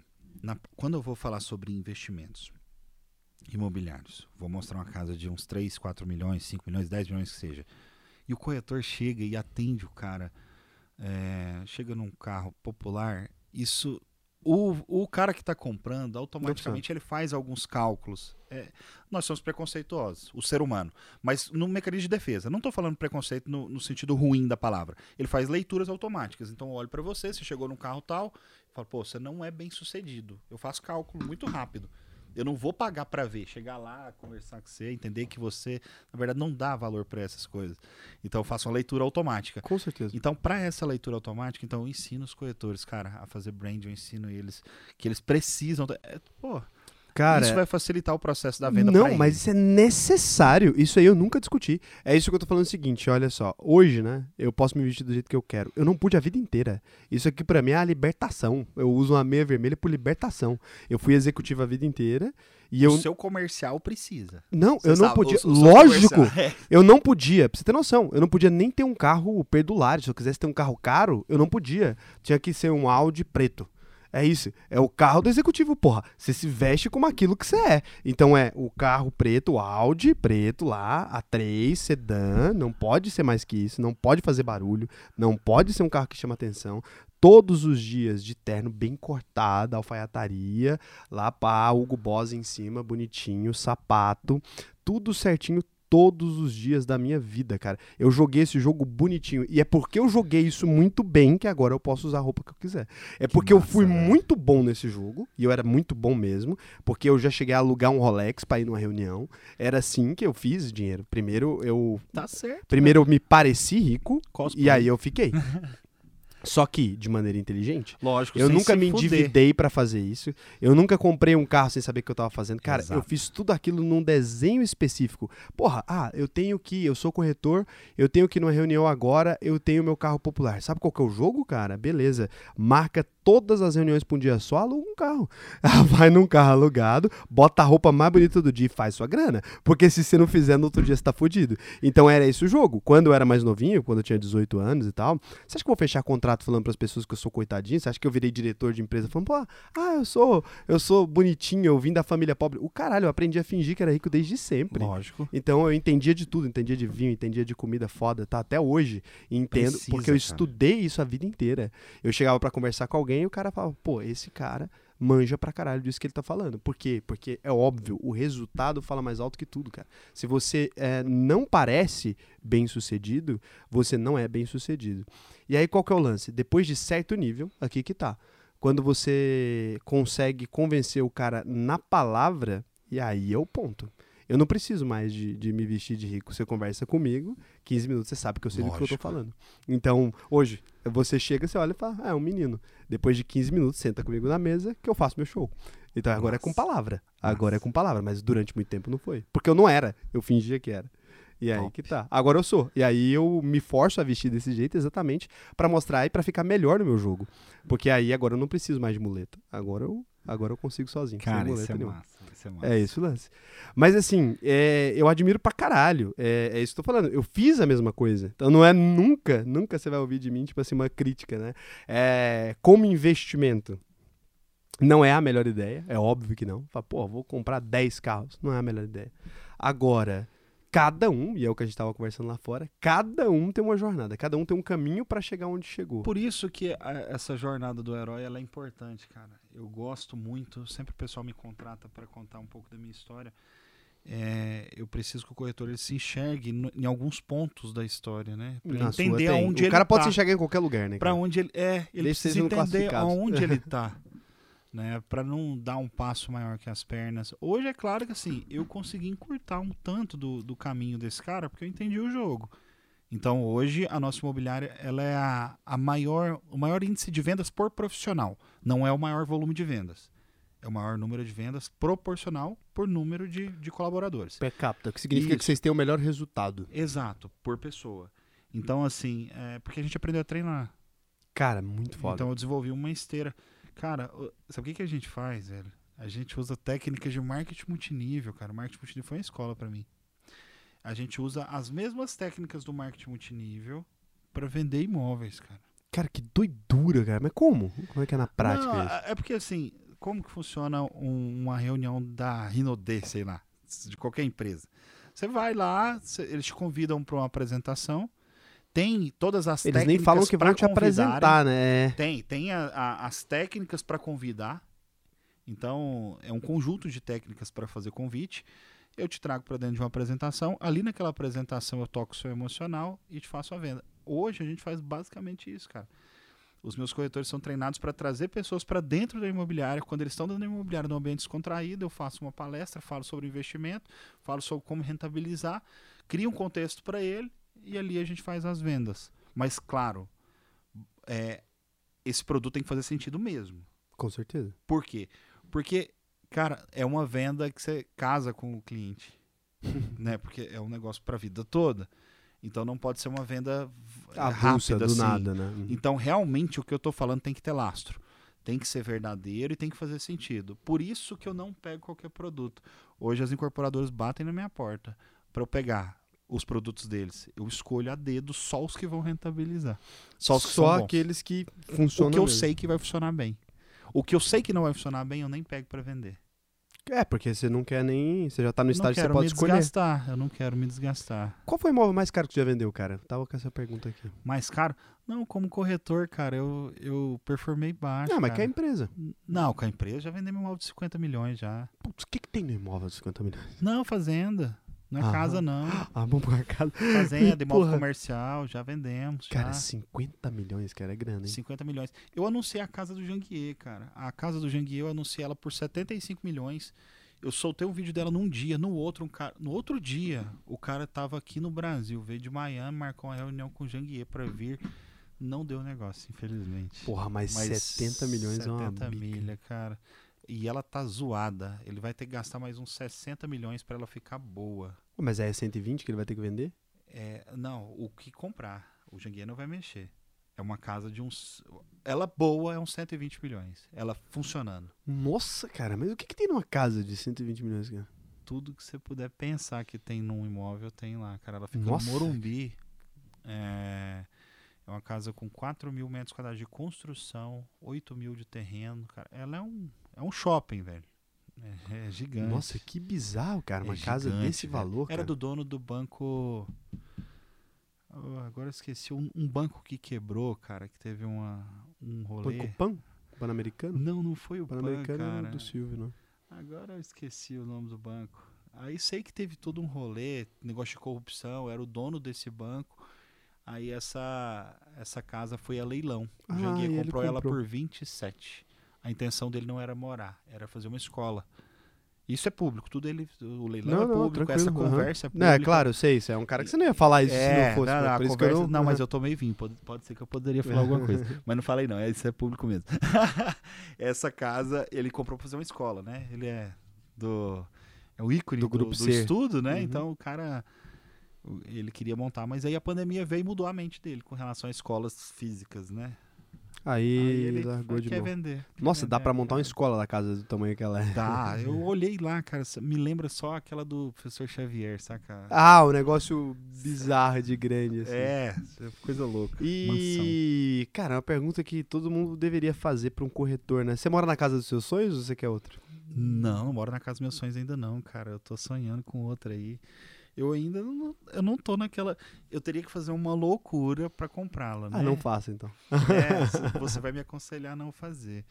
na- quando eu vou falar sobre investimentos imobiliários, vou mostrar uma casa de uns 3, 4 milhões, 5 milhões, 10 milhões que seja, e o corretor chega e atende o cara, é, chega num carro popular, isso. O, o cara que está comprando, automaticamente ele faz alguns cálculos. É, nós somos preconceituosos, o ser humano. Mas no mecanismo de defesa. Não estou falando preconceito no, no sentido ruim da palavra. Ele faz leituras automáticas. Então eu olho para você, você chegou num carro tal, falo, pô, você não é bem sucedido. Eu faço cálculo muito rápido. Eu não vou pagar para ver, chegar lá, conversar com você, entender que você, na verdade, não dá valor para essas coisas. Então eu faço uma leitura automática. Com certeza. Então, para essa leitura automática, então eu ensino os corretores, cara, a fazer brand, eu ensino eles que eles precisam. É, pô, Cara, isso vai facilitar o processo da venda Não, mas isso é necessário. Isso aí eu nunca discuti. É isso que eu tô falando o seguinte, olha só. Hoje, né, eu posso me vestir do jeito que eu quero. Eu não pude a vida inteira. Isso aqui pra mim é a libertação. Eu uso uma meia vermelha por libertação. Eu fui executivo a vida inteira e eu O seu comercial precisa. não, Você eu não sabe, podia. o- o Lógico, É. eu não podia. Pra você ter noção, eu não podia nem ter um carro perdulário. Se eu quisesse ter um carro caro, eu não podia. Tinha que ser um Audi preto. É isso. É o carro do executivo, porra. Você se veste como aquilo que você é. Então é o carro preto, o Audi preto lá, A3, sedã. Não pode ser mais que isso. Não pode fazer barulho. Não pode ser um carro que chama atenção. Todos os dias de terno bem cortado, alfaiataria, lá pá, Hugo Boss em cima, bonitinho, sapato, tudo certinho todos os dias da minha vida, cara. Eu joguei esse jogo bonitinho. E é porque eu joguei isso muito bem que agora eu posso usar a roupa que eu quiser. É porque eu massa, fui velho. muito bom nesse jogo. E eu era muito bom mesmo. Porque eu já cheguei a alugar um Rolex pra ir numa reunião. Era assim que eu fiz dinheiro. Primeiro eu. Tá certo. Primeiro eu me pareci rico. Cosplay. E aí eu fiquei. Só que de maneira inteligente. Lógico, Eu nunca me fuder. endividei pra fazer isso. Eu nunca comprei um carro sem saber o que eu tava fazendo. Cara, eu Exato. fiz tudo aquilo num desenho específico. Porra, ah, eu tenho que, eu sou corretor, eu tenho que ir numa reunião agora, eu tenho meu carro popular. Sabe qual que é o jogo, cara? Beleza. Marca todas as reuniões pra um dia só, aluga um carro. Vai num carro alugado, bota a roupa mais bonita do dia e faz sua grana. Porque se você não fizer no outro dia, você tá fudido. Então era esse o jogo. Quando eu era mais novinho, quando eu tinha 18 anos e tal, você acha que eu vou fechar contrato falando pras pessoas que eu sou coitadinho? Você acha que eu virei diretor de empresa falando, pô, ah, eu sou, eu sou bonitinho, eu vim da família pobre. O caralho, eu aprendi a fingir que era rico desde sempre. Lógico. Então eu entendia de tudo, entendia de vinho, entendia de comida foda, tá? Até hoje entendo, Precisa, porque eu cara. estudei isso a vida inteira. Eu chegava pra conversar com alguém e o cara falava, pô, esse cara manja pra caralho disso que ele tá falando. Por quê? Porque é óbvio, o resultado fala mais alto que tudo, cara. Se você é, não parece bem sucedido, você não é bem sucedido. E aí qual que é o lance? Depois de certo nível, aqui que tá. Quando você consegue convencer o cara na palavra, e aí é o ponto. Eu não preciso mais de, de me vestir de rico. Você conversa comigo, 15 minutos você sabe que eu sei do que eu tô Lógico. falando. Então, hoje, você chega, você olha e fala, ah, é um menino. Depois de 15 minutos, senta comigo na mesa que eu faço meu show. Então agora é com Nossa. palavra. Agora é Nossa. com palavra, mas durante muito tempo não foi. Porque eu não era, eu fingia que era. E aí Top. que tá. Agora eu sou. E aí eu me forço a vestir desse jeito exatamente pra mostrar e pra ficar melhor no meu jogo. Porque aí agora eu não preciso mais de muleta. Agora eu, agora eu consigo sozinho. sem Cara, muleta isso é massa. Isso é massa. É isso lance. Mas assim, é, eu admiro pra caralho. É, é isso que eu tô falando. Eu fiz a mesma coisa. Então não é nunca, nunca você vai ouvir de mim, tipo assim, uma crítica, né? É, como investimento. Não é a melhor ideia, é óbvio que não. Fala, pô, vou comprar 10 carros. Não é a melhor ideia. Agora, cada um, e é o que a gente tava conversando lá fora, cada um tem uma jornada, cada um tem um caminho pra chegar onde chegou. Por isso que a- essa jornada do herói ela é importante, cara. Eu gosto muito, sempre o pessoal me contrata para contar um pouco da minha história. É, eu preciso que o corretor ele se enxergue no- em alguns pontos da história, né? Pra Na entender tem. aonde o ele cara pode tá, se enxergar em qualquer lugar, né? para cara? onde ele é, ele que precisa entender aonde ele tá, né? Para não dar um passo maior que as pernas. Hoje é claro que assim, eu consegui encurtar um tanto do, do caminho desse cara porque eu entendi o jogo. Então hoje a nossa imobiliária ela é a, a maior, o maior índice de vendas por profissional. Não é o maior volume de vendas. É o maior número de vendas proporcional por número de, de colaboradores. Per capita, que significa que Isso. vocês têm o melhor resultado. Exato, por pessoa. Então, assim, é porque a gente aprendeu a treinar. Cara, muito foda. Então eu desenvolvi uma esteira. Cara, sabe o que, que a gente faz, velho? A gente usa técnicas de marketing multinível, cara. O marketing multinível foi uma escola pra mim. A gente usa as mesmas técnicas do marketing multinível pra vender imóveis, cara. Cara, que doidura, cara. Mas como? Como é que é na prática Não, isso? é é porque assim, como que funciona um- uma reunião da Rinodê, sei lá, de qualquer empresa? Você vai lá, eles te convidam para uma apresentação, tem todas as Eles nem técnicas falam que vão te apresentar, né? É. Tem, tem a- a- as técnicas para convidar. Então, é um conjunto de técnicas para fazer convite. Eu te trago para dentro de uma apresentação. Ali naquela apresentação eu toco o seu emocional e te faço a venda. Hoje a gente faz basicamente isso, cara. Os meus corretores são treinados para trazer pessoas para dentro da imobiliária. Quando eles estão dentro da imobiliária num ambiente descontraído, eu faço uma palestra, falo sobre investimento, falo sobre como rentabilizar, crio um contexto para ele e ali a gente faz as vendas. Mas, claro, é, esse produto tem que fazer sentido mesmo. Com certeza. Por quê? Porque, cara, é uma venda que você casa com o cliente, né? Porque é um negócio para a vida toda. Então não pode ser uma venda Avulsa, rápida do assim. nada, né? Uhum. Então, realmente, o que eu tô falando tem que ter lastro. Tem que ser verdadeiro e tem que fazer sentido. Por isso que eu não pego qualquer produto. Hoje as incorporadoras batem na minha porta para eu pegar os produtos deles. Eu escolho a dedo só os que vão rentabilizar. Só os que Só aqueles que funcionam O que eu mesmo. sei que vai funcionar bem. O que eu sei que não vai funcionar bem, eu nem pego para vender. É, porque você não quer nem... Você já tá no não estágio que você quero pode me escolher. desgastar. Eu não quero me desgastar. Qual foi o imóvel mais caro que você já vendeu, cara? Tava com essa pergunta aqui. Mais caro? Não, como corretor, cara, eu, eu performei baixo. Não, mas que é a cara. empresa. Não, com a empresa já vendemos imóvel de 50 milhões já. Putz, o que, que tem no imóvel de 50 milhões? Não, fazenda. Não é Aham. casa, não. Ah, vamos pra casa. Fazenda, imóvel Porra. comercial, já vendemos. Cara, já. 50 milhões, cara, é grana, hein? 50 milhões. Eu anunciei a casa do Janguier, cara. A casa do Janguier, eu anunciei ela por 75 milhões. Eu soltei um vídeo dela num dia, no outro, um cara, no outro dia, o cara tava aqui no Brasil, veio de Miami, marcou uma reunião com o Janguier pra vir. Não deu negócio, infelizmente. Porra, mas, Mas 70 milhões é uma 70 bica. milha, cara. E ela tá zoada. Ele vai ter que gastar mais uns 60 milhões pra ela ficar boa. Mas é 120 que ele vai ter que vender? É, não, o que comprar. O Janguier não vai mexer. É uma casa de uns. Ela boa é uns 120 milhões. Ela funcionando. Nossa, cara, mas o que, que tem numa casa de 120 milhões, cara? Tudo que você puder pensar que tem num imóvel tem lá, cara. Ela fica Nossa. no Morumbi. É, é uma casa com 4 mil metros quadrados de construção, 8 mil de terreno, cara. Ela é um, é um shopping, velho. É, é gigante. Nossa, que bizarro, cara. É Uma casa gigante, desse valor, Era cara. do dono do banco. Oh, agora eu esqueci. Um, um banco que quebrou, cara, que teve uma, um rolê. Banco Pan? Pan-Americano? Não, não foi o PAN, Pan-Americano é cara. do Silvio, não? Agora eu esqueci o nome do banco. Aí sei que teve todo um rolê, negócio de corrupção, era o dono desse banco. Aí essa essa casa foi a leilão. O Ah, Janguier ele comprou ela comprou. por 27. A intenção dele não era morar, era fazer uma escola. Isso é público, tudo ele, o leilão é público, essa conversa é Não, pública. é claro, eu sei, isso é um cara que você não ia falar isso se É, não fosse. não, não, a por isso que eu conversa- não... não, mas eu tô meio vinho, pode, pode ser que eu poderia falar alguma coisa, mas não falei não, é- isso é público mesmo. Essa casa ele comprou pra fazer uma escola, né? Ele é do é o ícone Do do, grupo do C. estudo, né? Uhum. Então o cara ele queria montar, mas aí a pandemia veio e mudou a mente dele com relação a escolas físicas, né? Aí, ele largou de quer mão. vender. quer Nossa, dá vender pra a montar uma escola da casa do tamanho que ela é. Dá, eu olhei lá, cara, me lembra só aquela do professor Xavier, saca? Ah, um negócio bizarro de grande, assim. é, coisa louca. E, cara, uma pergunta que todo mundo deveria fazer pra um corretor, né? Você mora na casa dos seus sonhos ou você quer outra? Não, não moro na casa dos meus sonhos ainda não, cara. Eu tô sonhando com outra aí. Eu ainda não, eu não tô naquela. Eu teria que fazer uma loucura pra comprá-la, né? Ah, não faça então. É, você vai me aconselhar a não fazer,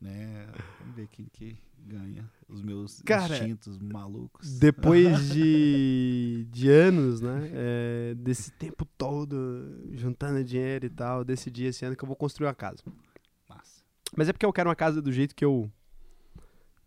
né? Vamos ver quem que ganha. Os meus Cara, instintos malucos. Depois de, de anos, né? é, desse tempo todo, juntando dinheiro e tal, decidi esse ano que eu vou construir uma casa. Massa. Mas é porque eu quero uma casa do jeito que eu.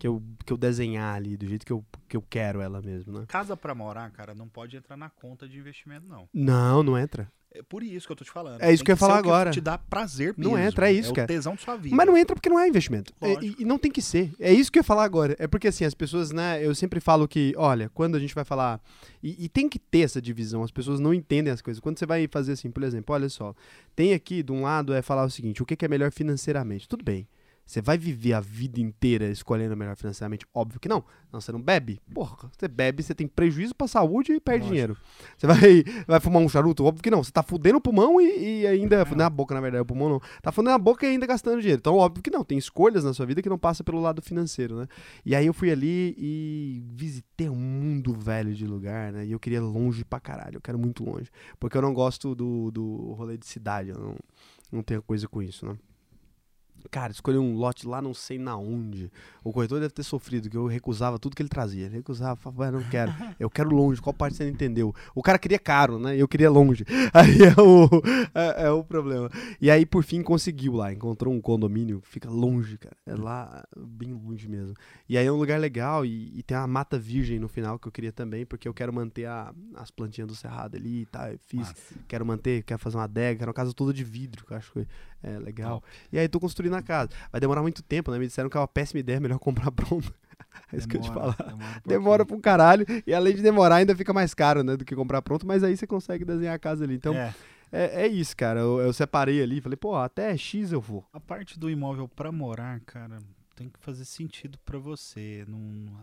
Que eu, que eu desenhar ali, do jeito que eu, que eu quero ela mesmo, né? Casa pra morar, cara, não pode entrar na conta de investimento, não. Não, não entra. É por isso que eu tô te falando. É isso Tem que eu ia falar agora. te dá prazer mesmo. Não entra, é isso, é cara. o tesão de sua vida. Mas não entra porque não é investimento. É. E, e não tem que ser. É isso que eu ia falar agora. É porque assim, as pessoas, né? Eu sempre falo que, olha, quando a gente vai falar. E, e tem que ter essa divisão. As pessoas não entendem as coisas. Quando você vai fazer assim, por exemplo, olha só. Tem aqui, de um lado, é falar o seguinte: o que que é melhor financeiramente? Tudo bem. Você vai viver a vida inteira escolhendo o melhor financeiramente? Óbvio que não. Não, você não bebe? Porra, você bebe, você tem prejuízo pra saúde e perde Lógico. dinheiro. Você vai, vai fumar um charuto? Óbvio que não. Você tá fudendo o pulmão e, e ainda. Fudendo a boca, na verdade, o pulmão não. Tá fudendo a boca e ainda gastando dinheiro. Então, óbvio que não. Tem escolhas na sua vida que não passa pelo lado financeiro, né? E aí eu fui ali e visitei um mundo velho de lugar, né? E eu queria longe pra caralho. Eu quero muito longe. Porque eu não gosto do, do rolê de cidade. Eu não, não tenho coisa com isso, né? Cara, escolhi um lote lá não sei na onde. O corretor deve ter sofrido, que eu recusava tudo que ele trazia. Ele recusava, falava, "Ah, não quero. Eu quero longe. Qual parte você não entendeu? O cara queria caro, né? E eu queria longe. Aí é o, é, é o problema. E aí, por fim, conseguiu lá. Encontrou um condomínio que fica longe, cara. É lá, bem longe mesmo. E aí é um lugar legal e, e tem uma mata virgem no final que eu queria também, porque eu quero manter a- as plantinhas do cerrado ali e tal. Eu fiz, quero manter, quero fazer uma adega, quero uma casa toda de vidro, que eu acho que é legal. E aí tô construindo a casa. Vai demorar muito tempo, né? Me disseram que é uma péssima ideia, é melhor comprar pronto. É isso que eu te falar. Demora, um Demora pra um caralho. E além de demorar, ainda fica mais caro, né? Do que comprar pronto. Mas aí você consegue desenhar a casa ali. Então, É, é, é isso, cara. Eu, eu separei ali. Falei, pô, até X eu vou. a parte do imóvel pra morar, cara, tem que fazer sentido pra você. Não,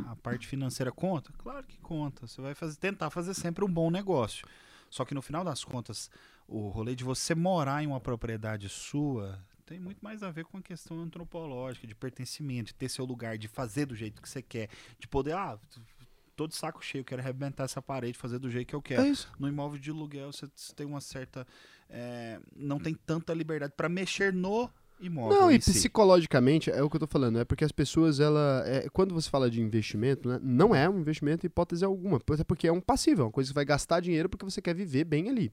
a parte financeira conta? Claro que conta. Você vai fazer, tentar fazer sempre um bom negócio. Só que no final das contas, o rolê de você morar em uma propriedade sua tem muito mais a ver com a questão antropológica, de pertencimento, de ter seu lugar, de fazer do jeito que você quer, de poder, ah, tô de saco cheio, quero arrebentar essa parede, fazer do jeito que eu quero. É. No imóvel de aluguel você você tem uma certa. é, não tem tanta liberdade para mexer no imóvel. Não, e si. psicologicamente, é o que eu tô falando, é porque as pessoas, ela. é, quando você fala de investimento, né, não é um investimento em hipótese alguma. Até porque é um passivo, é uma coisa que você vai gastar dinheiro porque você quer viver bem ali.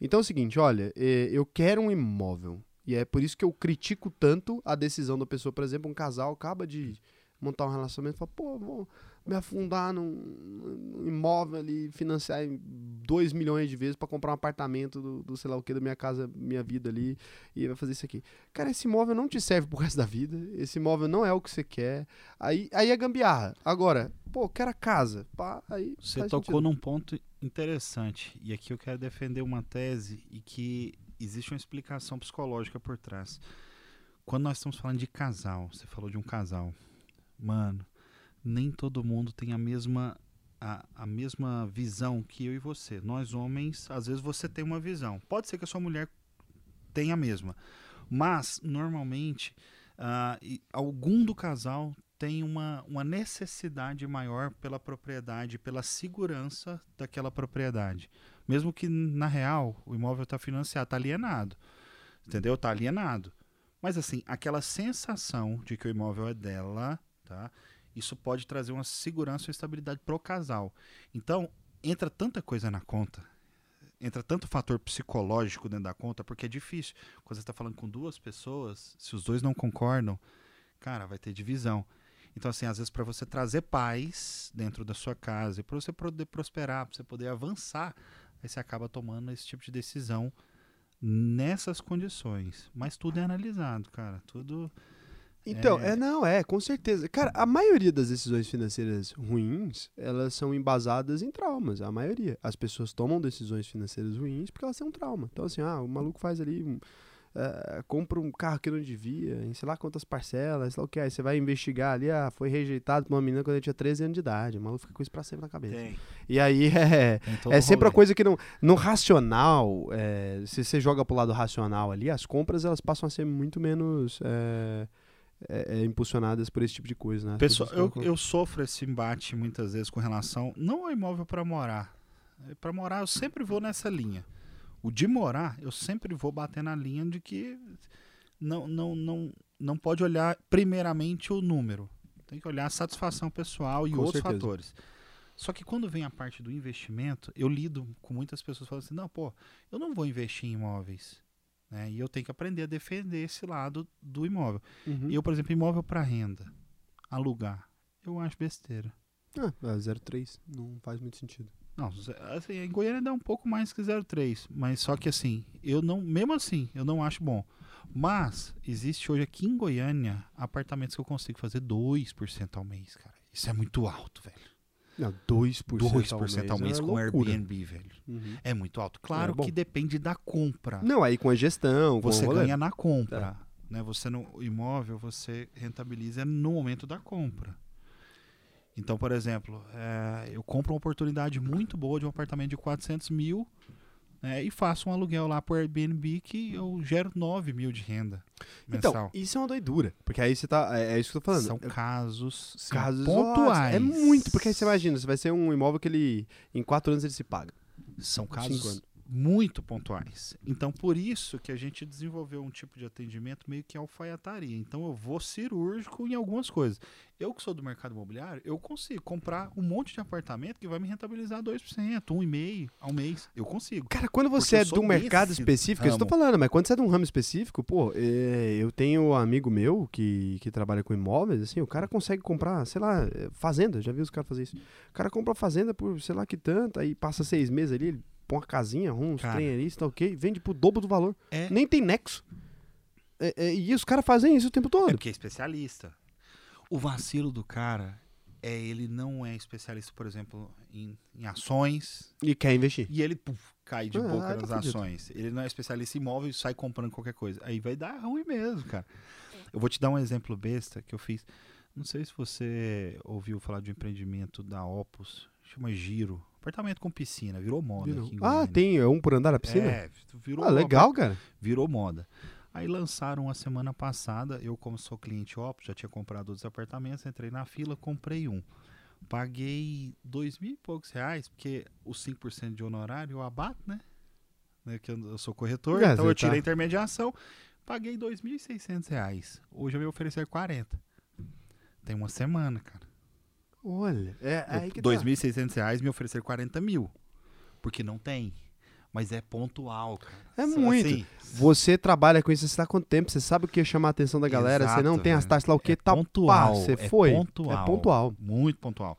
Então é o seguinte, olha, é, eu quero um imóvel. E é por isso que eu critico tanto a decisão da pessoa, por exemplo, um casal acaba de montar um relacionamento e fala, pô, vou me afundar num, num imóvel ali, financiar em 2 milhões de vezes pra comprar um apartamento do, do sei lá o que, da minha casa, minha vida ali, e vai fazer isso aqui. Cara, esse imóvel não te serve pro resto da vida, esse imóvel não é o que você quer, aí, aí é gambiarra. Agora, pô, quero a casa, pá, aí Você tocou sentido. num ponto interessante. E aqui eu quero defender uma tese e que existe uma explicação psicológica por trás. Quando nós estamos falando de casal, você falou de um casal. Mano, nem todo mundo tem a mesma. A, a mesma visão que eu e você. Nós homens, às vezes você tem uma visão. Pode ser que a sua mulher tenha a mesma. Mas, normalmente, e algum do casal tem uma, uma necessidade maior pela propriedade, pela segurança daquela propriedade. Mesmo que, na real, o imóvel está financiado, está alienado. Entendeu? Está alienado. Mas, assim, aquela sensação de que o imóvel é dela, tá? Isso pode trazer uma segurança e estabilidade pro casal. Então, entra tanta coisa na conta, entra tanto fator psicológico dentro da conta, porque é difícil. Quando você está falando com duas pessoas, se os dois não concordam, cara, vai ter divisão. Então, assim, às vezes, para você trazer paz dentro da sua casa para você poder prosperar, para você poder avançar, aí você acaba tomando esse tipo de decisão nessas condições. Mas tudo é analisado, cara. Tudo. Então, É. é. não, é, com certeza. Cara, a maioria das decisões financeiras ruins, elas são embasadas em traumas, a maioria. As pessoas tomam decisões financeiras ruins porque elas têm um trauma. Então, assim, ah, o maluco faz ali, um, eh, compra um carro que não devia, em sei lá quantas parcelas, sei lá o que, aí você vai investigar ali, ah, foi rejeitado por uma menina quando ele tinha 13 anos de idade, o maluco fica com isso pra sempre na cabeça. Tem. E aí é... É sempre a coisa que não. No racional, é, se você joga pro lado racional ali, as compras elas passam a ser muito menos é, é, é, impulsionadas por esse tipo de coisa, né? Pessoal, eu, eu sofro esse embate muitas vezes com relação não ao imóvel para morar. Para morar eu sempre vou nessa linha. O de morar eu sempre vou bater na linha de que não não não não pode olhar primeiramente o número. Tem que olhar a satisfação pessoal e Com outros certeza. fatores. Só que quando vem a parte do investimento, eu lido com muitas pessoas falando assim: "Não, pô, eu não vou investir em imóveis". Né? E eu tenho que aprender a defender esse lado do imóvel. Uhum. Eu, por exemplo, imóvel para renda, alugar, eu acho besteira. Ah, é 0,3. Não faz muito sentido. Não, assim, em Goiânia dá um pouco mais que 0,3, mas só que assim, eu não, mesmo assim, eu não acho bom. Mas existe hoje aqui em Goiânia apartamentos que eu consigo fazer 2% ao mês, cara. Isso é muito alto, velho. Não, 2%, 2% ao mês, ao mês é com loucura. Airbnb, velho. Uhum. É muito alto. Claro É que depende da compra. Não, aí com a gestão, com Você ganha na compra. Né? Você no o imóvel, você rentabiliza no momento da compra. Então, por exemplo, é, eu compro uma oportunidade muito boa de um apartamento de 400 mil né, e faço um aluguel lá por Airbnb que eu gero 9 mil de renda Então, mensal. isso é uma doidura. Porque aí você tá. É, é isso que eu tô falando. São casos, casos pontuais. É muito, porque aí você imagina, você vai ser um imóvel que ele. Em quatro anos ele se paga. São casos. Muito pontuais. Então, por isso que a gente desenvolveu um tipo de atendimento meio que alfaiataria. Então, eu vou cirúrgico em algumas coisas. Eu que sou do mercado imobiliário, eu consigo comprar um monte de apartamento que vai me rentabilizar 2%, 1,5% ao mês. Eu consigo. Cara, quando você é de um mercado específico, eu estou ramo. falando, mas quando você é de um ramo específico, pô, é, eu tenho um amigo meu que, que trabalha com imóveis, assim, o cara consegue comprar, sei lá, é, fazenda, já vi os caras fazer isso. O cara compra fazenda por sei lá que tanto, aí passa seis meses ali, ele põe uma casinha, uns Cara. trem ali, tá ok, vende pro dobro do valor. É, Nem tem nexo. É, é, e os caras fazem isso o tempo é todo. porque é especialista. O vacilo do cara é ele não é especialista, por exemplo, em, em ações, E quer investir. E ele puf, cai de Ah, boca nas ações. Ele não é especialista em imóvel e sai comprando qualquer coisa. Aí vai dar ruim mesmo, cara. Eu vou te dar um exemplo besta que eu fiz. Não sei se você ouviu falar de um empreendimento da Opus, chama Giro. Apartamento com piscina, virou moda em Ah, tem é um por andar na piscina? É, virou ah, legal, cara. virou moda. Aí lançaram a semana passada, eu como sou cliente Opus, já tinha comprado outros apartamentos, entrei na fila, comprei um. Paguei dois mil e poucos reais, porque os 5% de honorário eu abato, né? né? Que eu eu sou corretor, É, então eu tirei tá- a intermediação, paguei 2.600 reais. Hoje eu me oferecer 40. Tem uma semana, cara. Olha, é aí R$ que tá. 2.600 reais me oferecer 40 mil. Porque não tem. Mas é pontual, cara. É muito. assim, Você trabalha com isso, você tá quanto tempo, você sabe o que é chamar a atenção da galera, você não Exato, tem as velho. taxas lá, o que É tá pontual, pá, você é foi. pontual. É pontual. Muito pontual.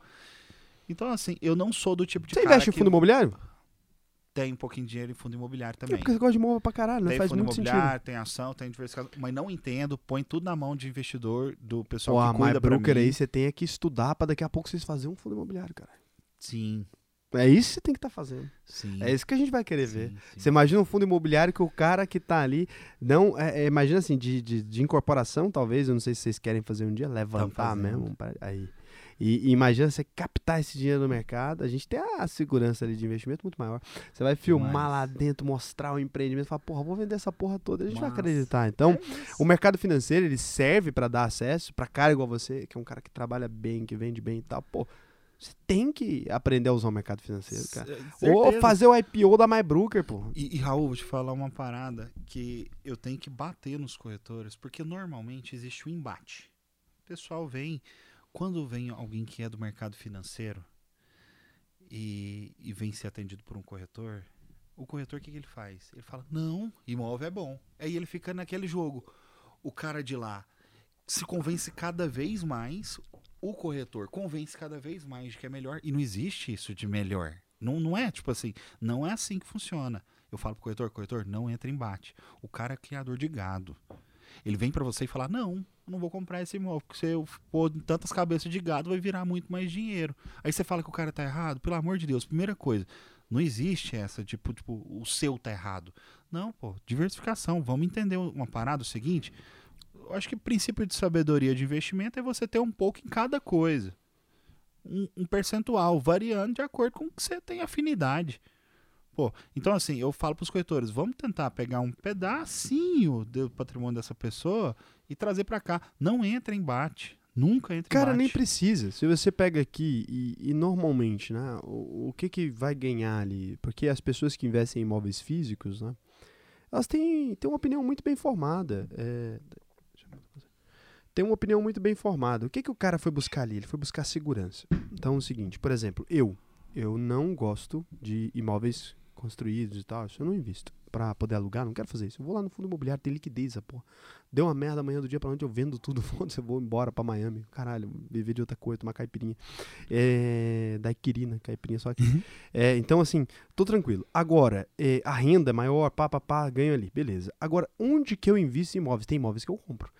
Então, assim, eu não sou do tipo de Você investe em fundo imobiliário? Tem um pouquinho de dinheiro em fundo imobiliário É também. porque você gosta de imóvel pra caralho, não tem faz fundo muito sentido. imobiliário, tem ação, tem diversificado, mas não entendo, põe tudo na mão de investidor, do pessoal Pô, que cuida pra Broker mim. aí, você tem que estudar pra daqui a pouco vocês fazerem um fundo imobiliário, cara. Sim, É isso que você tem que estar fazendo. sim. É isso que a gente vai querer sim, ver. sim. Você imagina um fundo imobiliário que o cara que tá ali, não, é, é, imagina assim, de, de, de incorporação, talvez, eu não sei se vocês querem fazer um dia, levantar mesmo, pra- aí. E, e imagina você captar esse dinheiro no mercado, a gente tem a segurança ali de investimento muito maior. Você vai filmar lá dentro, mostrar o empreendimento, falar, porra, vou vender essa porra toda, a gente vai acreditar. Então, É o mercado financeiro, ele serve pra dar acesso pra cara igual você, que é um cara que trabalha bem, que vende bem e tal. Pô, você tem que aprender a usar o mercado financeiro, cara. C- Ou certeza. fazer o IPO da MyBroker, pô. E, e, Raul, vou te falar uma parada que eu tenho que bater nos corretores, porque normalmente existe um embate. O pessoal vem, quando vem alguém que é do mercado financeiro e, e vem ser atendido por um corretor, o corretor o que, que ele faz? Ele fala, não, imóvel é bom. Aí ele fica naquele jogo. O cara de lá se convence cada vez mais, o corretor convence cada vez mais de que é melhor, e não existe isso de melhor. Não, não é tipo assim, não é assim que funciona. Eu falo pro corretor, corretor, não entra em embate. O cara é criador de gado. Ele vem pra você e fala: "Não, eu não vou comprar esse imóvel, porque se eu pôr tantas cabeças de gado vai virar muito mais dinheiro". Aí você fala que o cara tá errado? Pelo amor de Deus, primeira coisa, não existe essa tipo, tipo, o seu tá errado. Não, pô, diversificação. Vamos entender uma parada o seguinte, eu acho que o princípio de sabedoria de investimento é você ter um pouco em cada coisa. Um, um percentual variando de acordo com o que você tem afinidade. Pô, então assim, eu falo para os corretores, vamos tentar pegar um pedacinho do patrimônio dessa pessoa e trazer para cá. Não entra em embate. Nunca entra Cara, em nem embate. precisa. Se você pega aqui e, e normalmente, né, o, o que que vai ganhar ali? Porque as pessoas que investem em imóveis físicos, né, elas têm, têm uma opinião muito bem formada. é, tem uma opinião muito bem formada. O que que o cara foi buscar ali? Ele foi buscar segurança. Então, é o seguinte, por exemplo, eu, eu não gosto de imóveis construídos e tal, isso eu não invisto. Pra poder alugar, não quero fazer isso. Eu vou lá no fundo imobiliário, tem liquidez, essa porra. Deu uma merda amanhã do dia pra noite, eu vendo tudo, foda-se, eu vou embora pra Miami. Caralho, viver de outra coisa, tomar caipirinha. É, daiquiri, caipirinha só aqui. Uhum. É, então, assim, tô tranquilo. Agora, é, a renda é maior, pá, pá, pá, ganho ali, beleza. Agora, onde que eu invisto em imóveis? Tem imóveis que eu compro.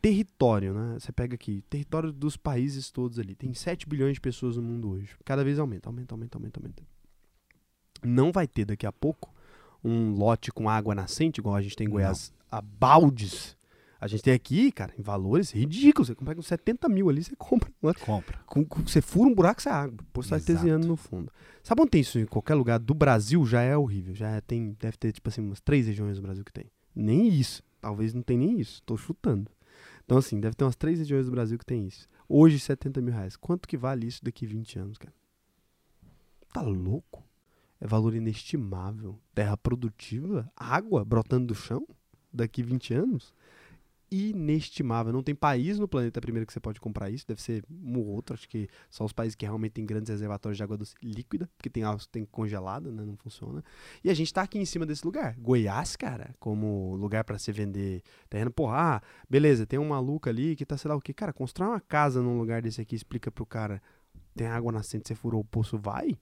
Território, né? Você pega aqui, território dos países todos ali. Tem 7 bilhões de pessoas no mundo hoje. Cada vez aumenta, aumenta, aumenta, aumenta, aumenta. Não vai ter daqui a pouco um lote com água nascente, igual a gente tem em Não. Goiás, a baldes. A gente tem aqui, cara, em valores ridículos. Você compra com 70 mil ali, você compra. um lote. Compra. Com, com- você fura um buraco, você é água. Poço Exato. artesiano no fundo. Sabe onde tem isso em qualquer lugar do Brasil? Já é horrível. Já é- tem, deve ter, tipo assim, umas três regiões do Brasil que tem. Nem isso. Talvez não tenha nem isso. Tô chutando. Então, assim, deve ter umas três regiões do Brasil que tem isso. Hoje, 70 mil reais. Quanto que vale isso daqui 20 anos, cara? Tá louco? É valor inestimável. Terra produtiva, água brotando do chão daqui 20 anos. Inestimável. Não tem país no planeta primeiro que você pode comprar isso. Deve ser um ou outro. Acho que só os países que realmente têm grandes reservatórios de água doce líquida, porque tem, tem congelada, né? Não funciona. E a gente tá aqui em cima desse lugar. Goiás, cara, como lugar pra se vender terreno. Porra, ah, beleza, tem um maluco ali que tá, sei lá o que. Cara, constrói uma casa num lugar desse aqui, explica pro cara, tem água nascente, você furou o poço, vai?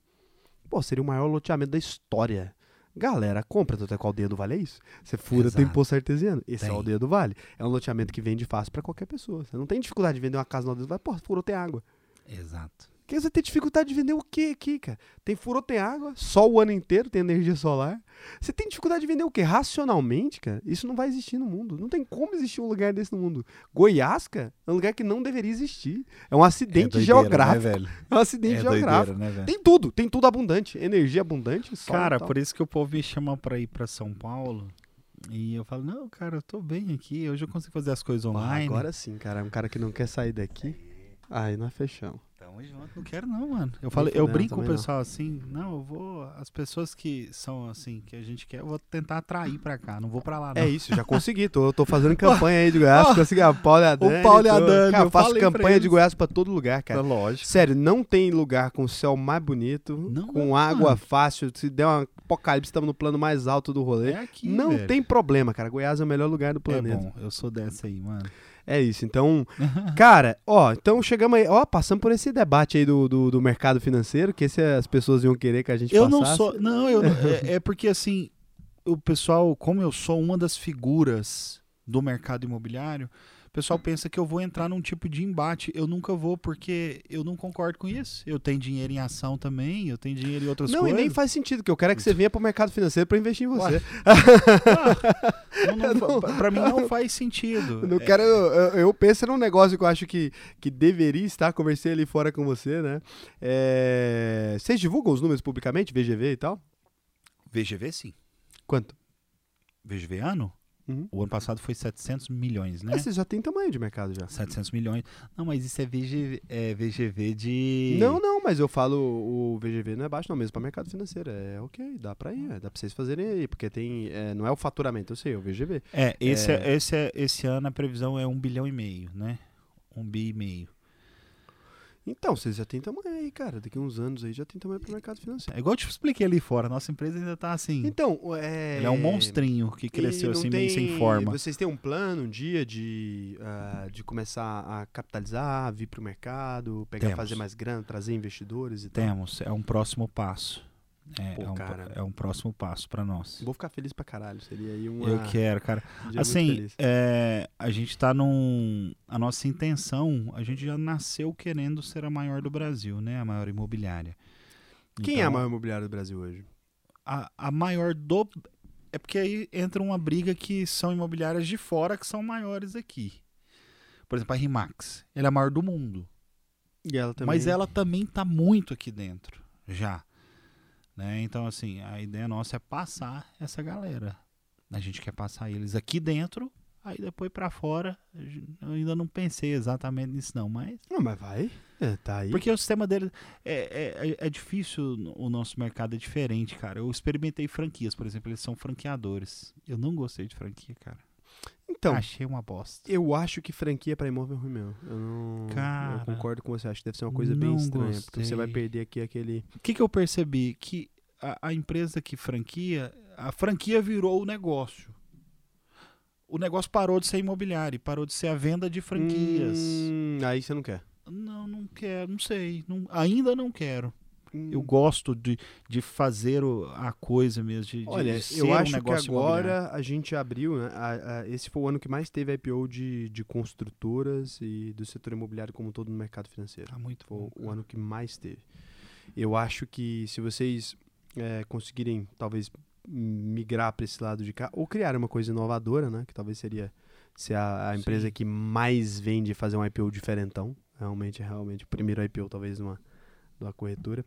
Pô, seria o maior loteamento da história. Galera, compra, tanto é com a aldeia do Vale, é isso? Você fura, tem poço artesiano. Esse é a Tem. aldeia do Vale. É um loteamento que vende fácil pra qualquer pessoa. Você não tem dificuldade de vender uma casa na aldeia do Vale, pô, furou, tem água. Exato. Porque você tem dificuldade de vender o quê aqui, cara? Tem furou, tem água, sol o ano inteiro, tem energia solar. Você tem dificuldade de vender o quê? Racionalmente, cara, isso não vai existir no mundo. Não tem como existir um lugar desse no mundo. Goiás, cara, é um lugar que não deveria existir. É um acidente doideira, geográfico. Né, velho? É um acidente É geográfico. doideira, né, velho? Tem tudo, tem tudo abundante. Energia abundante, sol Cara, e tal. por isso que o povo me chama pra ir pra São Paulo. E eu falo, não, cara, eu tô bem aqui. Hoje eu consigo fazer as coisas Ah, online. agora sim, cara. Um cara que não quer sair daqui. Aí nós fechamos. Tamo junto. Não quero não, mano. Eu, falo, eu brinco com o também não. pessoal assim, não, eu vou... As pessoas que são assim, que a gente quer, eu vou tentar atrair pra cá. Não vou pra lá, não. É isso, já consegui. Tô, tô fazendo campanha aí de Goiás. consegui a Paulo e a Dani. Paulo e a Dani, Cara, eu faço falei campanha de. Goiás pra todo lugar, cara. É lógico. Sério, não tem lugar com o céu mais bonito, Não, com não, água mano. fácil. Se der um apocalipse, estamos no plano mais alto do rolê. É aqui, não velho. tem problema, cara. Goiás é o melhor lugar do É planeta. bom, eu sou dessa aí, mano. É isso. Então, cara, ó, então chegamos aí, ó, passamos por esse debate aí do, do, do mercado financeiro, que esse as pessoas iam querer que a gente Eu passasse. não sou. Não, eu não- é, é porque assim, o pessoal, como eu sou uma das figuras do mercado imobiliário, o pessoal pensa que eu vou entrar num tipo de embate. Eu nunca vou, porque eu não concordo com isso. Eu tenho dinheiro em ação também, eu tenho dinheiro em outras Não, e coisas. nem faz sentido, que eu quero é que você venha pro mercado financeiro pra investir em você. Não, não, pra mim não faz sentido. Eu não É, quero. Eu, eu penso num negócio que eu acho que, que deveria estar. Conversei ali fora com você, né? É, Vocês divulgam os números publicamente, VGV e tal? VGV sim. Quanto? VGV ano? Uhum. O ano passado foi 700 milhões, né? Mas vocês já têm tamanho de mercado já. 700 milhões. Não, mas isso é VGV, é VGV de. Não, não, mas eu falo o VGV não é baixo, não, mesmo para mercado financeiro. É ok, dá pra ir, é, dá pra vocês fazerem aí, porque tem. é, não é o faturamento, eu sei, é o VGV. É, esse, É. é- esse, é- esse ano a previsão é um bilhão e meio, né? Um bi e meio. Então, vocês já têm tamanho aí, cara. Daqui uns anos aí já tem tamanho pro mercado financeiro. É igual eu te expliquei ali fora, nossa empresa ainda tá assim. Então, é. Ele é um monstrinho que cresceu assim meio tem- sem forma. Vocês têm um plano um dia de, ah, de começar a capitalizar, vir pro mercado, pegar, Temos. fazer mais grana, trazer investidores e tal? Temos, é um próximo passo. É, Pô, é um, cara. é um próximo passo pra nós. Vou ficar feliz pra caralho. Seria aí uma. Eu quero, cara. um Assim, é, a gente tá num. A nossa intenção, a gente já nasceu querendo ser a maior do Brasil, né? A maior imobiliária. Quem é a Então, maior imobiliária do Brasil hoje? a, a maior do. É porque aí entra uma briga que são imobiliárias de fora que são maiores aqui. Por exemplo, a Rimax. Ela é a maior do mundo. E ela também. Mas ela também tá muito aqui dentro, já. Né? Então, assim, a ideia nossa é passar essa galera. A gente quer passar eles aqui dentro, aí depois pra fora. Eu ainda não pensei exatamente nisso, não, mas. Não, mas vai. É, tá aí. Porque o sistema dele é, é, é difícil, o nosso mercado é diferente, cara. Eu experimentei franquias, por exemplo, eles são franqueadores. Eu não gostei de franquia, cara. Então, Achei uma bosta. eu acho que franquia pra imóvel é ruim mesmo. Eu não. Cara, eu concordo com você. Acho que deve ser uma coisa bem estranha. Porque você vai gostei. perder aqui aquele. O que, que eu percebi? Que a, a empresa que franquia, A franquia virou o negócio. O negócio parou de ser imobiliário, parou de ser a venda de franquias. Hum, aí você não quer. Não, não quero, não sei. não- ainda não quero. Hum. Eu gosto de, de fazer o- a coisa mesmo. De, de Olha, ser eu um acho que negócio imobiliário. agora a gente abriu, né? a- a- esse foi o ano que mais teve IPO de, de construtoras e do setor imobiliário como um todo no mercado financeiro. Tá muito Foi bom. o cara. ano que mais teve. Eu acho que se vocês é, conseguirem, talvez, migrar para esse lado de cá, ou criar uma coisa inovadora, né? Que talvez seria ser a, a empresa Sim. que mais vende fazer um IPO diferentão. Realmente, realmente, o primeiro IPO, talvez, numa, numa corretora.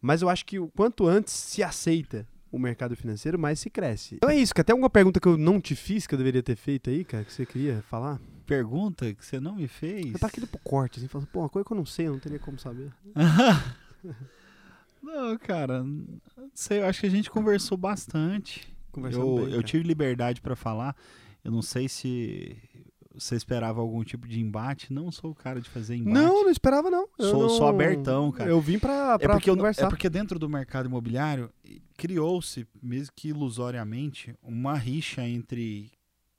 Mas eu acho que o quanto antes se aceita o mercado financeiro, mais se cresce. Então é isso, cara. Tem alguma pergunta que eu não te fiz, que eu deveria ter feito aí, cara, que você queria falar? Pergunta que você não me fez? Eu tá aqui pro corte, assim, falando, pô, uma coisa que eu não sei, eu não teria como saber. não, cara. não Sei, eu acho que a gente conversou bastante. Conversando eu, bem, eu tive liberdade pra falar. Eu não sei se você esperava algum tipo de embate. Não sou o cara de fazer embate. Não, não esperava, não. Eu Sou- não- sou abertão, cara. Eu vim pra, é pra porque, eu não- conversar. é porque dentro do mercado imobiliário criou-se, mesmo que ilusoriamente, uma rixa entre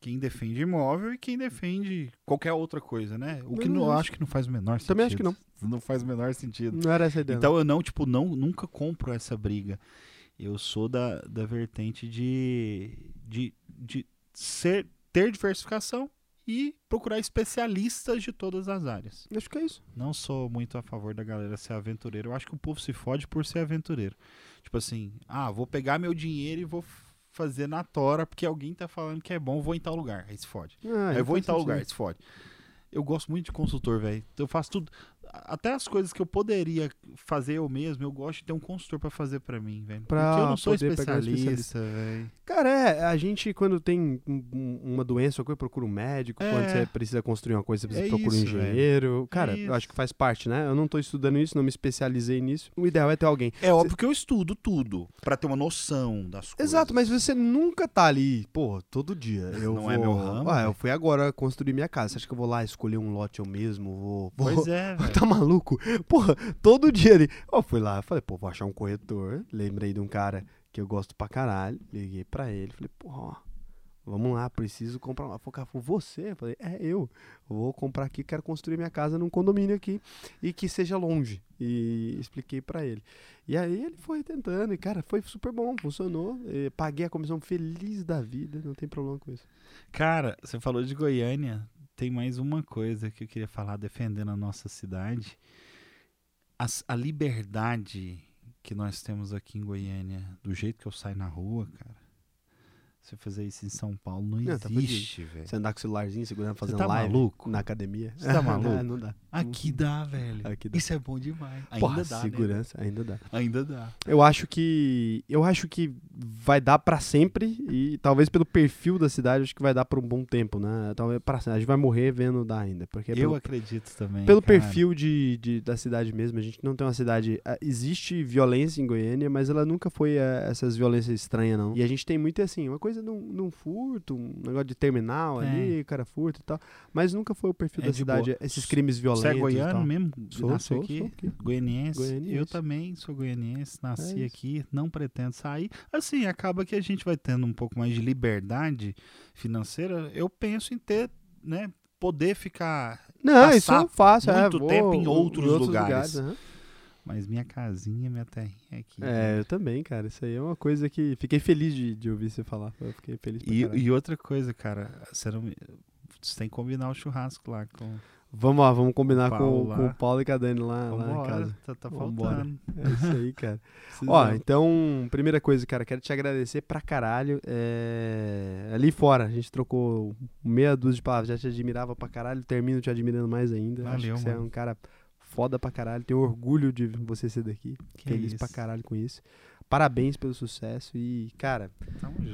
quem defende imóvel e quem defende qualquer outra coisa, né? O que Não, não, eu não acho que não faz o menor sentido. Também acho que não. Não faz o menor sentido. Não era essa a ideia. Então eu não, tipo, não, nunca compro essa briga. Eu sou da, da vertente de, de, de ser, ter diversificação e procurar especialistas de todas as áreas. Acho que é isso. Não sou muito a favor da galera ser aventureiro. Eu acho que o povo se fode por ser aventureiro. Tipo assim, ah, vou pegar meu dinheiro e vou fazer na tora porque alguém tá falando que é bom, vou em tal lugar. Aí se fode. Ah, Aí eu vou em faz tal sentido. lugar, aí se fode. Eu gosto muito de consultor, velho. Eu faço tudo. Até as coisas que eu poderia fazer eu mesmo, eu gosto de ter um consultor pra fazer pra mim, velho. Pra Porque eu não sou poder pegar um especialista, velho. Cara, é, a gente quando tem um- um- uma doença, coisa, procura um médico. É. Quando você precisa construir uma coisa, você É procura um velho. engenheiro. Cara, É eu isso. acho que faz parte, né? Eu não tô estudando isso, não me especializei nisso. O ideal é ter alguém. É óbvio que eu estudo tudo pra ter uma noção das coisas. Exato, mas você nunca tá ali, pô, todo dia. Eu Não vou... é meu ramo, Ah, né? eu fui agora construir minha casa. Você acha que eu vou lá escolher um lote eu mesmo? Vou. vou... Pois é, velho. Maluco? Porra, todo dia ali. Eu fui lá, falei, pô, vou achar um corretor. Lembrei de um cara que eu gosto pra caralho. Liguei pra ele, falei, porra, vamos lá, preciso comprar uma. Falei, "Cara, você? Eu falei, é eu. Vou comprar aqui, quero construir minha casa num condomínio aqui e que seja longe. E expliquei pra ele. E aí ele foi tentando, e cara, foi super bom, funcionou. Paguei a comissão feliz da vida, não tem problema com isso. Cara, você falou de Goiânia. Tem mais uma coisa que eu queria falar defendendo a nossa cidade. As- a liberdade que nós temos aqui em Goiânia, do jeito que eu saio na rua, cara. Você fazer isso em São Paulo não, Não, tá existe, velho. Você andar com o celularzinho segurando, fazendo tá live maluco? na academia. Você tá maluco? não, não dá. Aqui dá, velho. Aqui dá. Isso é bom demais. Ainda Porra, dá, né? segurança, ainda dá. Ainda dá. Eu acho que eu acho que vai dar pra sempre e talvez pelo perfil da cidade acho que vai dar por um bom tempo, né? Talvez para a gente vai morrer vendo dar ainda, porque eu pelo, acredito também. pelo cara. perfil de, de- da cidade mesmo, a gente não tem uma cidade, existe violência em Goiânia, mas ela nunca foi ah, essas violências estranhas não. E a gente tem muito assim, uma coisa num, num furto, um negócio de terminal Tem. ali, cara furta e tal, mas nunca foi o perfil É da de cidade, boa. esses crimes violentos Você é goiano mesmo? Sou, Nasceu sou, aqui? sou aqui. Goianiense. Goianiense. Eu também sou goianiense, nasci É aqui, não pretendo sair. Assim, acaba que a gente vai tendo um pouco mais de liberdade financeira. Eu penso em ter, né, poder ficar. Não, isso eu faço, é, muito vou tempo em outros lugares. aham. Mas minha casinha, minha terrinha aqui. É, eu também, cara. Isso aí é uma coisa que. Fiquei feliz de, de ouvir você falar. Eu fiquei feliz pra E, e outra coisa, cara, você, não, você tem que combinar o churrasco lá com. Vamos lá, vamos combinar com, com o Paulo e com a Dani lá, lá em casa. tá, tá faltando. É isso aí, cara. Ó, então, primeira coisa, cara, quero te agradecer pra caralho. É, Ali fora, a gente trocou meia dúzia de palavras, já te admirava pra caralho, termino te admirando mais ainda. Acho Valeu, que você é mano. um cara foda pra caralho, tenho orgulho de você ser daqui. Que Feliz isso. pra caralho com isso. Parabéns pelo sucesso e, cara,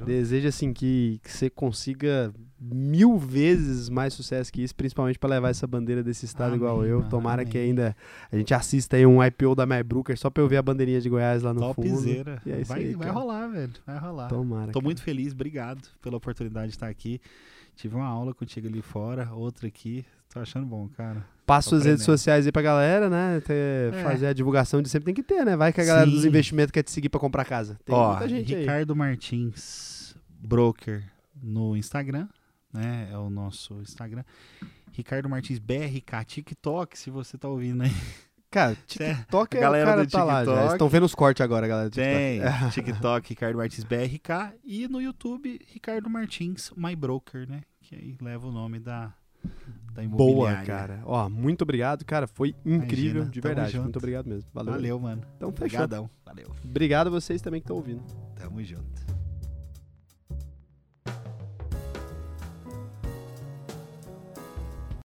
desejo assim que, que você consiga mil vezes mais sucesso que isso, principalmente pra levar essa bandeira desse estado igual Amém, eu. mano, Tomara que amém. ainda a gente assista aí um IPO da Maybruker só pra eu ver a bandeirinha de Goiás lá no fundo. Topzera. E é vai, aí, vai rolar, velho. Vai rolar. Tomara. Tô cara. muito feliz, obrigado pela oportunidade de estar aqui. Tive uma aula contigo ali fora, outra aqui. Tô achando bom, cara. Passa suas redes sociais aí pra galera, né? Ter- É. Fazer a divulgação de sempre tem que ter, né? Vai que a galera dos Sim. investimentos quer te seguir pra comprar casa. Tem Ó, muita gente aí. Ricardo Martins, broker no Instagram, né? É o nosso Instagram. Ricardo Martins BRK, TikTok, se você tá ouvindo aí. Cara, Cê- TikTok a é galera o cara do tá lá. TikTok. Eles estão vendo os cortes agora, galera. do Tem TikTok. TikTok Ricardo Martins BRK e no YouTube Ricardo Martins My Broker, né? Que aí leva o nome da, da Boa, cara. Ó, muito obrigado, cara. Foi incrível, Imagina, de verdade. junto. Muito obrigado mesmo. Valeu. Valeu, mano. Então fechou. Obrigadão. Valeu. Obrigado a vocês também que estão ouvindo. Tamo junto.